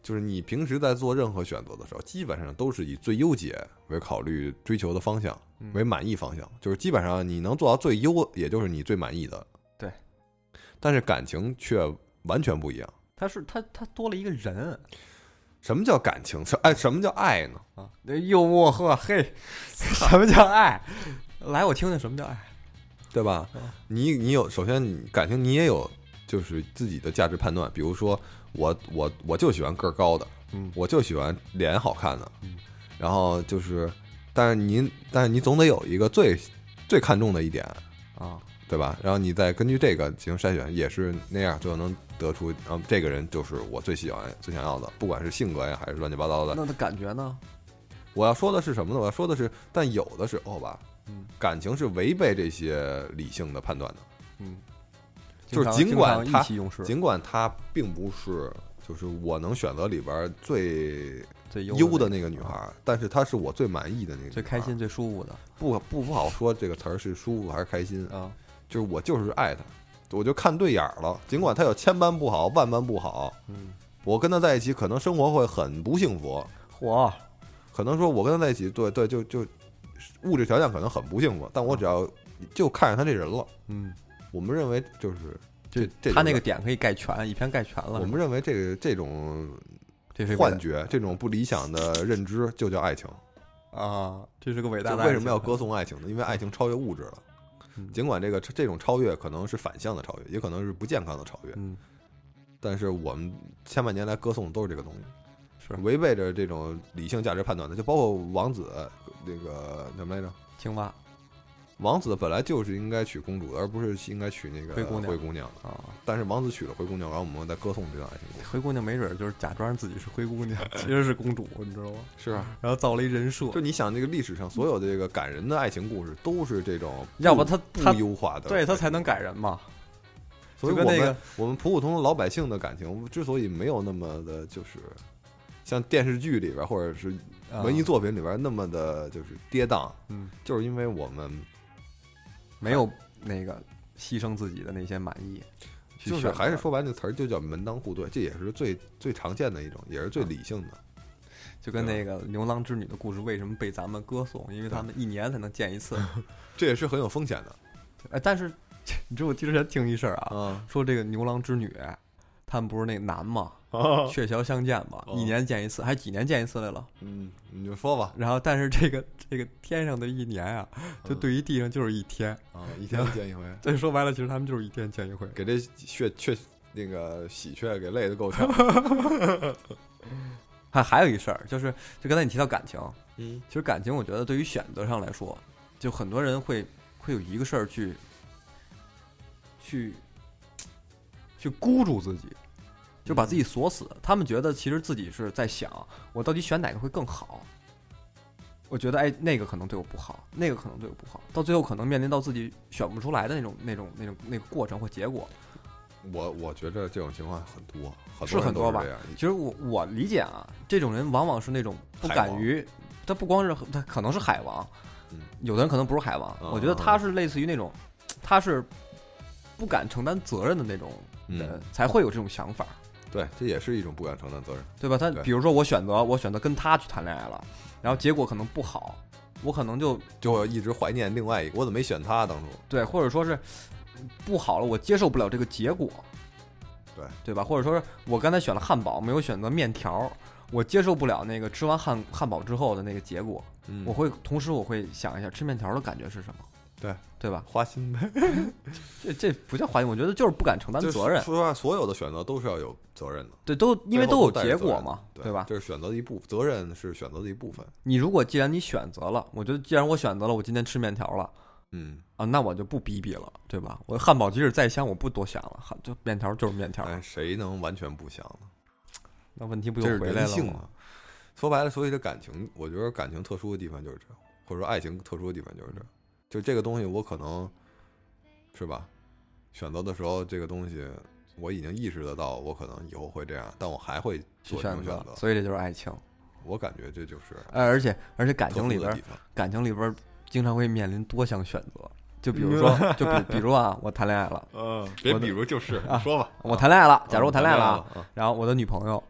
Speaker 1: 就是你平时在做任何选择的时候，基本上都是以最优解为考虑追求的方向，
Speaker 2: 嗯
Speaker 1: 为满意方向，就是基本上你能做到最优，也就是你最满意的。
Speaker 2: 对，
Speaker 1: 但是感情却完全不一样。
Speaker 2: 他是他他多了一个人
Speaker 1: 什么叫感情？什哎，什么叫爱呢？
Speaker 2: 啊，诱惑呵嘿，什么叫爱？来，我听听什么叫爱。
Speaker 1: 对吧
Speaker 2: 嗯？
Speaker 1: 你你有，首先你感情你也有，就是自己的价值判断。比如说，我我我就喜欢个儿高的，
Speaker 2: 嗯
Speaker 1: 我就喜欢脸好看的
Speaker 2: 嗯，
Speaker 1: 然后就是，但是您但是你总得有一个最最看重的一点，
Speaker 2: 啊，
Speaker 1: 对吧？然后你再根据这个进行筛选，也是那样，就能得出，嗯这个人就是我最喜欢、最想要的，不管是性格呀还是乱七八糟的。
Speaker 2: 那他感觉呢？
Speaker 1: 我要说的是什么呢？我要说的是，但有的时候吧，
Speaker 2: 嗯
Speaker 1: 感情是违背这些理性的判断的。
Speaker 2: 嗯，
Speaker 1: 就是尽管他尽管他并不是就是我能选择里边最
Speaker 2: 最
Speaker 1: 优
Speaker 2: 的
Speaker 1: 的那个女孩，但是她是我最满意的那个，
Speaker 2: 最开心、最舒服的
Speaker 1: 不不不好说这个词儿是舒服还是开心，
Speaker 2: 啊。
Speaker 1: 就是我就是爱她，我就看对眼儿了。尽管他有千般不好万般不好，
Speaker 2: 嗯，
Speaker 1: 我跟他在一起可能生活会很不幸福，
Speaker 2: 嚯，
Speaker 1: 可能说我跟他在一起，对对，就就物质条件可能很不幸福，但我只要就看上他这人了，
Speaker 2: 嗯，
Speaker 1: 我们认为就是这
Speaker 2: 就
Speaker 1: 这
Speaker 2: 他那个点可以盖全，一篇盖全了。
Speaker 1: 我们认为这个这种
Speaker 2: 这是
Speaker 1: 幻觉，这种不理想的认知就叫爱情。
Speaker 2: 啊，这是个伟大的。
Speaker 1: 为什么要歌？颂爱情呢？因为爱情超越物质了
Speaker 2: 嗯。
Speaker 1: 尽管这个这种超越可能是反向的超越，也可能是不健康的超越，
Speaker 2: 嗯，
Speaker 1: 但是我们千百年来歌颂的都是这个东西。
Speaker 2: 是
Speaker 1: 违背着这种理性价值判断的，就包括王子那个什么来着？
Speaker 2: 青蛙
Speaker 1: 王子本来就是应该娶公主的，而不是应该娶那个
Speaker 2: 灰姑娘
Speaker 1: 灰姑娘。
Speaker 2: 啊，
Speaker 1: 但是王子娶了灰姑娘，然后我们在歌颂这段爱情故事。
Speaker 2: 灰姑娘没准儿就是假装自己是灰姑娘，其实是公主，你知道吗？
Speaker 1: 是啊，
Speaker 2: 然后造了一人设，
Speaker 1: 就你想，这个历史上所有的这个感人的爱情故事，都是这种不
Speaker 2: 要不他
Speaker 1: 不优化的，
Speaker 2: 对他才能感人嘛。
Speaker 1: 所以我们、我们普普通通老百姓的感情之所以没有那么的，就是像电视剧里边或者是文艺
Speaker 2: 啊
Speaker 1: 作品里边那么的，就是跌宕，
Speaker 2: 嗯，
Speaker 1: 就是因为我们
Speaker 2: 没有那个牺牲自己的那些满意，
Speaker 1: 就是还是说白了，那词儿就叫门当户对，这也是最最常见的一种，也是
Speaker 2: 啊
Speaker 1: 最理性的。
Speaker 2: 就跟那个牛郎织女的故事为什么被咱们歌颂？因为他们一年才能见一次。
Speaker 1: 这也是很有风险的
Speaker 2: 哎，但是 你知道我之前听一事儿啊，
Speaker 1: 啊
Speaker 2: 说这个牛郎织女，他们不是那男嘛，
Speaker 1: 啊！
Speaker 2: 鹊桥相见嘛，
Speaker 1: 哦
Speaker 2: 一年见一次，还几年见一次来了。
Speaker 1: 嗯，你就说吧
Speaker 2: 然后，但是这个这个天上的一年啊，就对于地上就是一天。
Speaker 1: 啊，一天见一回，
Speaker 2: 这说白了，其实他们就是一天见一回。
Speaker 1: 给这血血那个喜鹊给累得够呛。
Speaker 2: 还还有一事儿，就是就刚才你提到感情，
Speaker 1: 嗯
Speaker 2: 其实感情，我觉得对于选择上来说，就很多人会会有一个事儿去去去箍住自己，就把自己锁死。他们觉得其实自己是在想，我到底选哪个会更好。我觉得，哎，那个可能对我不好，那个可能对我不好，到最后可能面临到自己选不出来的那种、那种、那种、那个过程或结果。
Speaker 1: 我我觉得这种情况很多，很
Speaker 2: 是很多吧。其实我我理解啊，这种人往往是那种不敢于，他不光是他可能是海王，
Speaker 1: 嗯
Speaker 2: 有的人可能不是海王，
Speaker 1: 嗯
Speaker 2: 我觉得他是类似于那种，他是不敢承担责任的那种
Speaker 1: 嗯
Speaker 2: 人，才会有这种想法，
Speaker 1: 对，这也是一种不敢承担责任。
Speaker 2: 对吧？他比如说我选择我选择跟他去谈恋爱了，然后结果可能不好，我可能就
Speaker 1: 就一直怀念另外一个，我怎么没选他当初？
Speaker 2: 对，或者说是不好了，我接受不了这个结果，
Speaker 1: 对
Speaker 2: 对吧？或者说是我刚才选了汉堡，没有选择面条，我接受不了那个吃完汉汉堡之后的那个结果，
Speaker 1: 嗯
Speaker 2: 我会同时我会想一下吃面条的感觉是什么，
Speaker 1: 对
Speaker 2: 对吧？
Speaker 1: 花心呗，
Speaker 2: 这这不叫花心，我觉得就是不敢承担责任，
Speaker 1: 说实话，所有的选择都是要有责任的，
Speaker 2: 对，都因为都有结果嘛，
Speaker 1: 对
Speaker 2: 吧？
Speaker 1: 这是选择的一部分，责任是选择的一部分。
Speaker 2: 你如果既然你选择了，我觉得既然我选择了，我今天吃面条了。
Speaker 1: 嗯，
Speaker 2: 啊，那我就不逼逼了，对吧？我汉堡即使再香，我不多想了，汉就面条就是面条，
Speaker 1: 哎，谁能完全不想呢？
Speaker 2: 那问题不就回来了吗？
Speaker 1: 说白了，所以这感情，我觉得感情特殊的地方就是这样，或者说爱情特殊的地方就是这样。就这个东西，我可能是吧，选择的时候，这个东西我已经意识得到，我可能以后会这样，但我还会
Speaker 2: 去
Speaker 1: 做这种
Speaker 2: 选择，
Speaker 1: 选择。
Speaker 2: 所以这就是爱情。
Speaker 1: 我感觉这就是
Speaker 2: 哎，而且而且感情里边。感情里边儿经常会面临多项选择，就比如说，就比比如啊，我谈恋爱了，
Speaker 1: 嗯，
Speaker 2: 别比
Speaker 1: 如就是
Speaker 2: 啊
Speaker 1: 说吧。
Speaker 2: 我谈恋爱了，假如我
Speaker 1: 嗯
Speaker 2: 谈恋爱了啊，
Speaker 1: 啊，
Speaker 2: 然后我的女朋友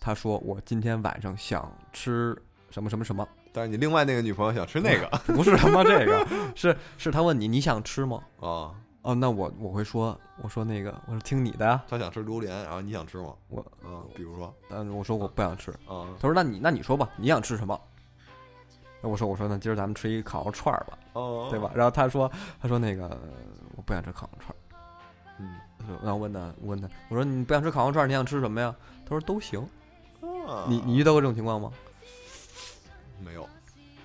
Speaker 2: 她说我今天晚上想吃什么什么什么，
Speaker 1: 但是你另外那个女朋友想吃那个
Speaker 2: 不是他妈这个，是是他问你你想吃吗？
Speaker 1: 啊，
Speaker 2: 哦，那我我会说，我说那个，我说听你的呀，
Speaker 1: 他想吃榴莲，然后你想吃吗？
Speaker 2: 我
Speaker 1: 啊，比如说
Speaker 2: 嗯，我说我不想吃，
Speaker 1: 啊，
Speaker 2: 他说那你那你说吧，你想吃什么？那我说我说那今儿咱们吃一烤肉串儿吧，
Speaker 1: 哦
Speaker 2: 对吧？？然后他说他说那个我不想吃烤肉串儿。
Speaker 1: 嗯，
Speaker 2: 然后问他，问他，我说你不想吃烤肉串儿，你想吃什么呀？他说都行。
Speaker 1: 啊
Speaker 2: 你你遇到过这种情况吗？
Speaker 1: 没有？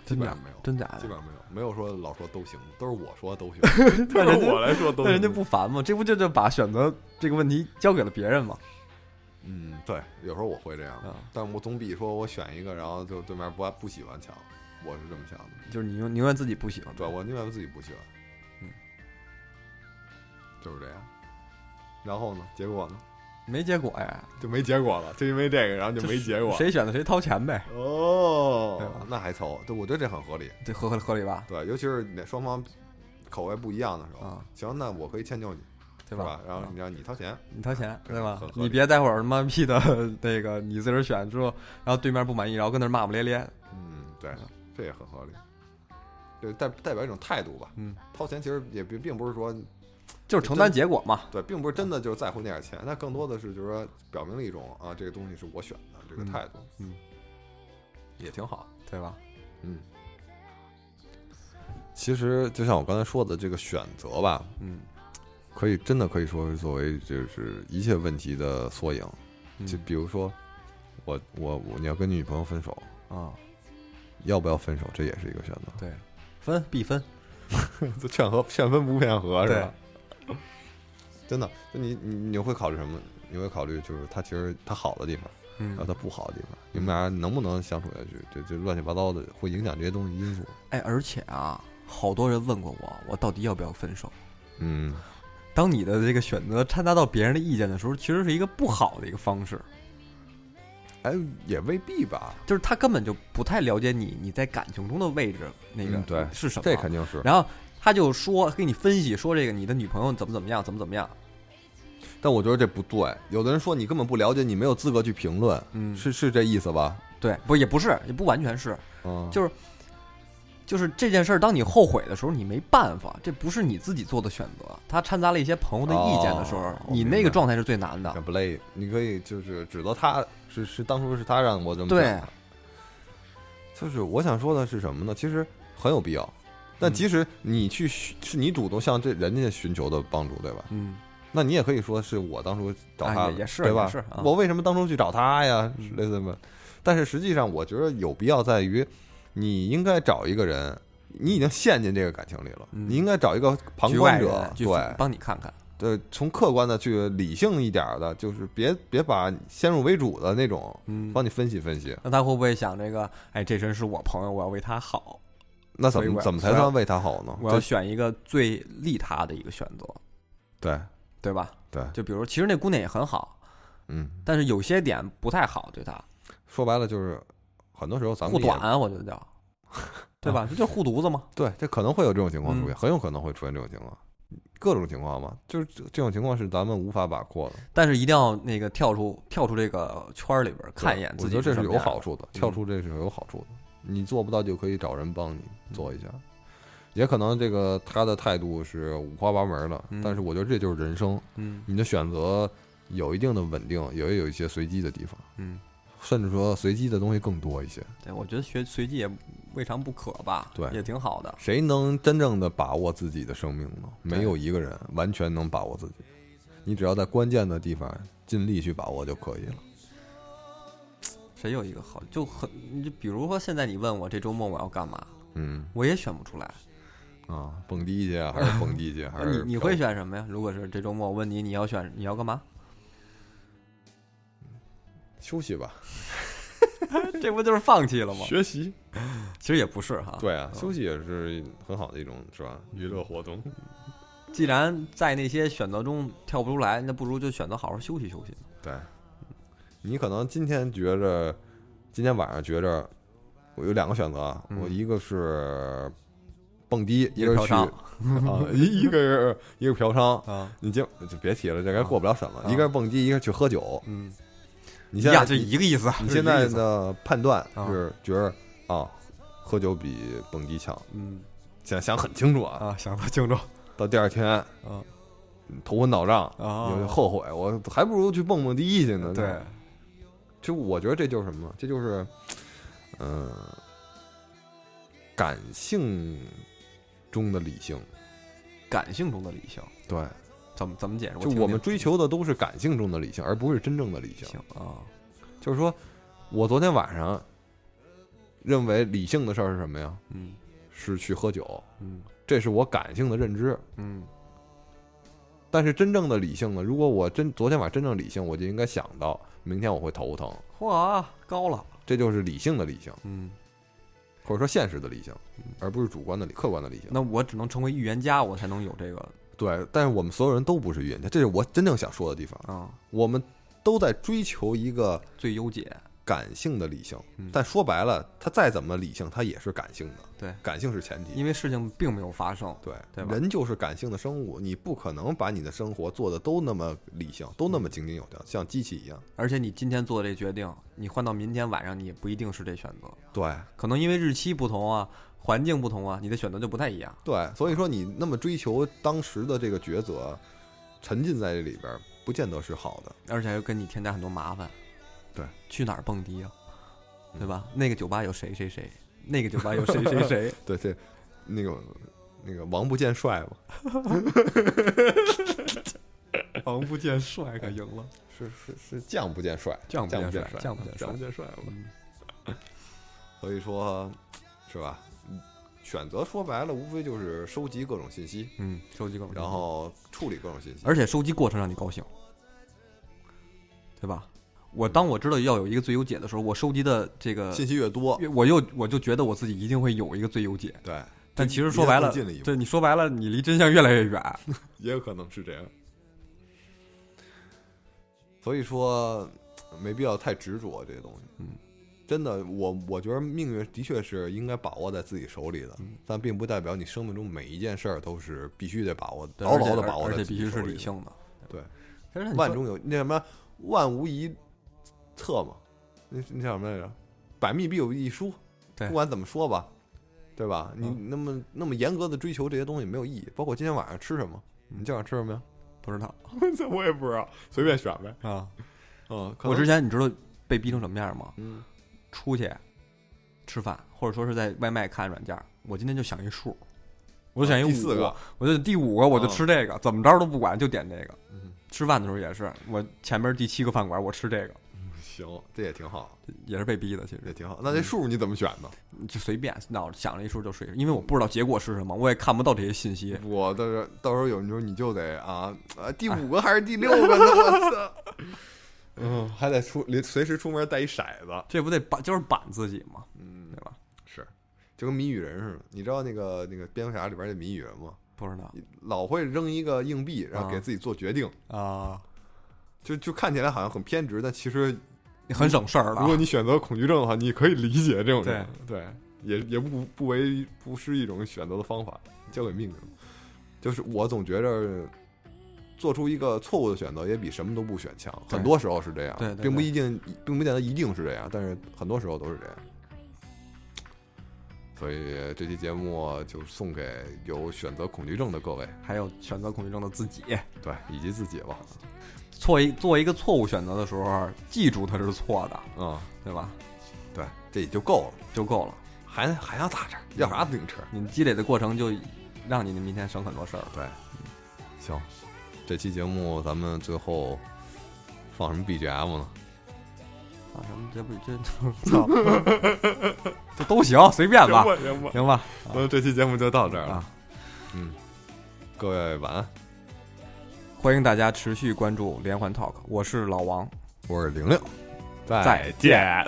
Speaker 1: 基
Speaker 2: 真假
Speaker 1: 本上没有，
Speaker 2: 真假的？
Speaker 1: 基本上没有，没有说老说都行，都是我说都行，
Speaker 2: 那人家
Speaker 1: 我来说都
Speaker 2: 那人家不烦吗？这不就就把选择这个问题交给了别人吗？
Speaker 1: 嗯，对，有时候我会这样，
Speaker 2: 啊，
Speaker 1: 但我总比说我选一个，然后就对面不爱不喜欢强，我是这么想的。
Speaker 2: 就是你宁愿自己不喜欢。
Speaker 1: 对，我宁愿自己不喜欢，
Speaker 2: 嗯，
Speaker 1: 就是这样。然后呢，结果呢
Speaker 2: 没结果呀，
Speaker 1: 就没结果了，就因为这个，然后就没结果。
Speaker 2: 谁选的谁掏钱呗，对
Speaker 1: 哦
Speaker 2: 吧，
Speaker 1: 那还凑，对，我觉得这很合理。
Speaker 2: 这合合合理吧？
Speaker 1: 对，尤其是那双方口味不一样的时候，
Speaker 2: 啊，
Speaker 1: 行，那我可以迁就你，
Speaker 2: 对
Speaker 1: 是吧？然后
Speaker 2: 啊
Speaker 1: 你让你掏钱，
Speaker 2: 你掏钱对吧你别待会儿他妈屁的那个你自个儿选之后，然后对面不满意，然后跟那儿骂骂咧咧。
Speaker 1: 嗯，对，这也很合理。对代代表一种态度吧。
Speaker 2: 嗯，
Speaker 1: 掏钱其实也并并不是说
Speaker 2: 就是承担结果嘛。
Speaker 1: 对，并不是真的就是在乎那点钱，那更多的是就是说表明了一种啊，这个东西是我选的这个
Speaker 2: 嗯
Speaker 1: 态度，
Speaker 2: 嗯，
Speaker 1: 也挺好。
Speaker 2: 对吧？
Speaker 1: 嗯，其实就像我刚才说的，这个选择吧，
Speaker 2: 嗯，
Speaker 1: 可以真的可以说是作为就是一切问题的缩影。
Speaker 2: 嗯
Speaker 1: 就比如说，我我我你要跟你女朋友分手，
Speaker 2: 啊，
Speaker 1: 要不要分手，这也是一个选择。
Speaker 2: 对，分必分，
Speaker 1: 就 劝和劝分不劝和是吧？真的，就你你你会考虑什么？你会考虑就是他其实他好的地方，还有
Speaker 2: 嗯，
Speaker 1: 他不好的地方，你们俩能不能相处下去？这这乱七八糟的会影响这些东西因素。
Speaker 2: 哎，而且啊，好多人问过我，我到底要不要分手？
Speaker 1: 嗯，
Speaker 2: 当你的这个选择掺杂到别人的意见的时候，其实是一个不好的一个方式，
Speaker 1: 哎，也未必吧。
Speaker 2: 就是他根本就不太了解你你在感情中的位置，那个、
Speaker 1: 嗯对
Speaker 2: 是什么？
Speaker 1: 这肯定是。
Speaker 2: 然后他就说给你分析说这个你的女朋友怎么怎么样，怎么怎么样，
Speaker 1: 但我觉得这不对。有的人说你根本不了解，你没有资格去评论，
Speaker 2: 嗯，
Speaker 1: 是是这意思吧？
Speaker 2: 对，不也不是，也不完全是，
Speaker 1: 嗯，
Speaker 2: 就是就是这件事儿，当你后悔的时候，你没办法，这不是你自己做的选择，他掺杂了一些朋友的意见的时候，
Speaker 1: 哦
Speaker 2: 你那个状态是最难的。
Speaker 1: 不累，你可以就是指责他是是当初是他让我这么
Speaker 2: 对
Speaker 1: 想的。就是我想说的是什么呢？其实很有必要，但
Speaker 2: 嗯
Speaker 1: 即使你去是你主动向这人家寻求的帮助，对吧？
Speaker 2: 嗯，
Speaker 1: 那你也可以说是我当初找他的，
Speaker 2: 啊也也是
Speaker 1: 对吧
Speaker 2: 是啊？
Speaker 1: 我为什么当初去找他呀？
Speaker 2: 嗯
Speaker 1: 类似什么？但是实际上，我觉得有必要在于，你应该找一个人，你已经陷进这个感情里了，
Speaker 2: 嗯
Speaker 1: 你应该找一个旁观者对
Speaker 2: 帮你看看。
Speaker 1: 对，从客观的去理性一点儿的，就是别别把先入为主的那种，
Speaker 2: 嗯，
Speaker 1: 帮你分析分析。
Speaker 2: 那他会不会想这个？哎，这人是我朋友，我要为他好，
Speaker 1: 那怎么怎么才算为他好呢？
Speaker 2: 我要选一个最利他的一个选择，
Speaker 1: 对
Speaker 2: 对吧？
Speaker 1: 对，
Speaker 2: 就比如，其实那姑娘也很好，
Speaker 1: 嗯，
Speaker 2: 但是有些点不太好，对她
Speaker 1: 说白了就是，很多时候咱们也
Speaker 2: 护短，我觉得叫，对吧？这就护犊子嘛。
Speaker 1: 对，这可能会有这种情况出现，
Speaker 2: 嗯
Speaker 1: 很有可能会出现这种情况，各种情况嘛，就是这这种情况是咱们无法把控的。
Speaker 2: 但是一定要那个跳出跳出这个圈儿里边儿看一眼自己
Speaker 1: 我觉得这是有好处的，跳出这是有好处的。你做不到就可以找人帮你做一下，也可能这个他的态度是五花八门的，
Speaker 2: 嗯
Speaker 1: 但是我觉得这就是人生，
Speaker 2: 嗯
Speaker 1: 你的选择有一定的稳定，也有一些随机的地方，
Speaker 2: 嗯，
Speaker 1: 甚至说随机的东西更多一些。
Speaker 2: 对，我觉得学随机也未尝不可吧，
Speaker 1: 对
Speaker 2: 也挺好的。
Speaker 1: 谁能真正的把握自己的生命呢？没有一个人完全能把握自己，你只要在关键的地方尽力去把握就可以了。
Speaker 2: 谁有一个好就很，你就比如说现在你问我这周末我要干嘛，
Speaker 1: 嗯
Speaker 2: 我也选不出来。
Speaker 1: 啊，蹦迪去啊，还是蹦迪去，还是
Speaker 2: 你你会选什么呀？如果是这周末我问你你要选你要干嘛？
Speaker 1: 休息吧？
Speaker 2: 这不就是放弃了吗？
Speaker 1: 学习。
Speaker 2: 其实也不是哈。
Speaker 1: 对啊，
Speaker 2: 嗯
Speaker 1: 休息也是很好的一种，是吧？娱乐活动。
Speaker 2: 既然在那些选择中跳不出来，那不如就选择好好休息休息。
Speaker 1: 对，你可能今天觉着，今天晚上觉着，我有两个选择我一个是蹦迪，
Speaker 2: 一
Speaker 1: 一个是去啊，一一个人 一个嫖娼。
Speaker 2: 啊，
Speaker 1: 你就就别提了，这该过不了审了。
Speaker 2: 啊
Speaker 1: 一个是蹦迪，一个是去喝酒。
Speaker 2: 嗯，
Speaker 1: 你现在
Speaker 2: 就，一个意思。
Speaker 1: 你现在的判断
Speaker 2: 啊
Speaker 1: 是觉得啊，喝酒比蹦迪强，
Speaker 2: 嗯
Speaker 1: 想想很清楚啊。
Speaker 2: 啊，想到清楚
Speaker 1: 到第二天
Speaker 2: 啊
Speaker 1: 头昏脑胀，
Speaker 2: 啊
Speaker 1: 有后悔，我还不如去蹦蹦迪去呢。
Speaker 2: 对，
Speaker 1: 就我觉得这就是什么？这就是，嗯、感性中的理性。
Speaker 2: 感性中的理性
Speaker 1: 对，
Speaker 2: 怎么怎么解释？
Speaker 1: 就我们追求的都是感性中的理性，而不是真正的理性。
Speaker 2: 啊，
Speaker 1: 就是说，我昨天晚上认为理性的事儿是什么呀？
Speaker 2: 嗯
Speaker 1: 是去喝酒，
Speaker 2: 嗯
Speaker 1: 这是我感性的认知。
Speaker 2: 嗯
Speaker 1: 但是真正的理性呢？如果我真昨天晚上真正理性，我就应该想到明天我会头疼，
Speaker 2: 哇，高了，
Speaker 1: 这就是理性的理性，
Speaker 2: 嗯，
Speaker 1: 或者说现实的理性，而不是主观的理、客观的理性。
Speaker 2: 那我只能成为预言家，我才能有这个
Speaker 1: 对，但是我们所有人都不是预言家，这是我真正想说的地方。
Speaker 2: 啊
Speaker 1: 我们都在追求一个
Speaker 2: 最优解，
Speaker 1: 感性的理性，
Speaker 2: 嗯
Speaker 1: 但说白了，它再怎么理性，它也是感性的。
Speaker 2: 对
Speaker 1: 感性是前提。
Speaker 2: 因为事情并没有发生，
Speaker 1: 对，
Speaker 2: 对
Speaker 1: 人就是感性的生物，你不可能把你的生活做的都那么理性，都那么井井有条，像机器一样。
Speaker 2: 而且你今天做的这决定，你换到明天晚上，你也不一定是这选择，
Speaker 1: 对
Speaker 2: 可能因为日期不同啊，环境不同啊，你的选择就不太一样。
Speaker 1: 对，所以说你那么追求当时的这个抉择，沉浸在这里边，不见得是好的。
Speaker 2: 而且还会跟你添加很多麻烦。
Speaker 1: 对，
Speaker 2: 去哪儿蹦迪啊？对吧？那个酒吧有谁谁谁，那个酒吧有谁谁谁。
Speaker 1: 对，对那个那个王不见帅嘛。
Speaker 2: 王不见帅可赢了，
Speaker 1: 是是是将不见帅，
Speaker 2: 将不见帅
Speaker 1: 将不见帅，
Speaker 2: 将不见帅
Speaker 1: 将不见帅了。
Speaker 2: 嗯
Speaker 1: 所以说，是吧？选择说白了，无非就是收集各种信息，
Speaker 2: 嗯，收集各种，
Speaker 1: 然后处理各种信息。
Speaker 2: 而且收集过程让你高兴，对吧？我当我知道要有一个最优解的时候，我收集的这个，
Speaker 1: 信息越多，
Speaker 2: 我又我就觉得我自己一定会有一个最优解。
Speaker 1: 对，
Speaker 2: 但其实说白了，对你说白了，你离真相越来越远。
Speaker 1: 也有可能是这样。所以说，没必要太执着这些东西。
Speaker 2: 嗯，
Speaker 1: 真的，我我觉得命运的确是应该把握在自己手里的，
Speaker 2: 嗯
Speaker 1: 但并不代表你生命中每一件事儿都是必须得把握，牢牢的把握在
Speaker 2: 而且必须
Speaker 1: 自己手里的。
Speaker 2: 是理性的。
Speaker 1: 对，万中有那什么，万无一策嘛，那那叫什么来着？百密必有一疏。
Speaker 2: 对
Speaker 1: 不管怎么说吧，对吧？你
Speaker 2: 嗯
Speaker 1: 那么那么严格的追求这些东西没有意义。包括今天晚上吃什么，
Speaker 2: 嗯
Speaker 1: 你今晚上吃什么呀？
Speaker 2: 不知道
Speaker 1: 这我也不知道，随便选呗。
Speaker 2: 啊。
Speaker 1: 嗯，
Speaker 2: 我之前你知道被逼成什么样吗？
Speaker 1: 嗯
Speaker 2: 出去吃饭，或者说是在外卖看软件，我今天就想一数，我就想一五
Speaker 1: 啊第四个，
Speaker 2: 我就第五个我就吃这个，怎么着都不管，就点这个。
Speaker 1: 嗯，
Speaker 2: 吃饭的时候也是，我前面第七个饭馆我吃这个，
Speaker 1: 行，这也挺好，
Speaker 2: 也是被逼的，其实
Speaker 1: 也挺好。那这数你怎么选呢？
Speaker 2: 就随便脑子想了一数就睡，因为我不知道结果是什么，我也看不到这些信息。
Speaker 1: 我到时候到时候有时候你就得啊啊，第五个还是第六个呢？我操！嗯，还得出临随时出门带一骰子，
Speaker 2: 这不得板就是板自己吗？
Speaker 1: 嗯
Speaker 2: 对，吧？
Speaker 1: 是，就跟谜语人似的。你知道那个那个蝙蝠侠里边那谜语人吗？
Speaker 2: 不知道
Speaker 1: 老会扔一个硬币，然后给
Speaker 2: 啊
Speaker 1: 自己做决定，
Speaker 2: 啊，
Speaker 1: 就就看起来好像很偏执，但其实
Speaker 2: 你很省事儿了
Speaker 1: 如果
Speaker 2: 啊。
Speaker 1: 你选择恐惧症的话，你可以理解这种
Speaker 2: 对
Speaker 1: 人，对，也也不不为不失一种选择的方法，交给命运。就是我总觉着，做出一个错误的选择，也比什么都不选强。很多时候是这样，
Speaker 2: 对对对
Speaker 1: 并不一定，并不见得一定是这样，但是很多时候都是这样。所以这期节目就送给有选择恐惧症的各位，
Speaker 2: 还有选择恐惧症的自己，
Speaker 1: 对，以及自己吧。
Speaker 2: 错一做一个错误选择的时候，记住它是错的，
Speaker 1: 嗯，
Speaker 2: 对吧？
Speaker 1: 对，这也就够了，
Speaker 2: 就够了。
Speaker 1: 还还要咋着？要啥自行车？
Speaker 2: 你积累的过程就让你明天省很多事儿。
Speaker 1: 对，行，这期节目咱们最后放什么 BGM 呢？
Speaker 2: 啊，什么这不这操，这都行，随便吧，
Speaker 1: 行吧。
Speaker 2: 行吧？
Speaker 1: 那这期节目就到这儿了。
Speaker 2: 啊，
Speaker 1: 嗯，各位晚安，
Speaker 2: 欢迎大家持续关注连环 Talk，我是老王，
Speaker 1: 我是玲玲，
Speaker 2: 再
Speaker 1: 见。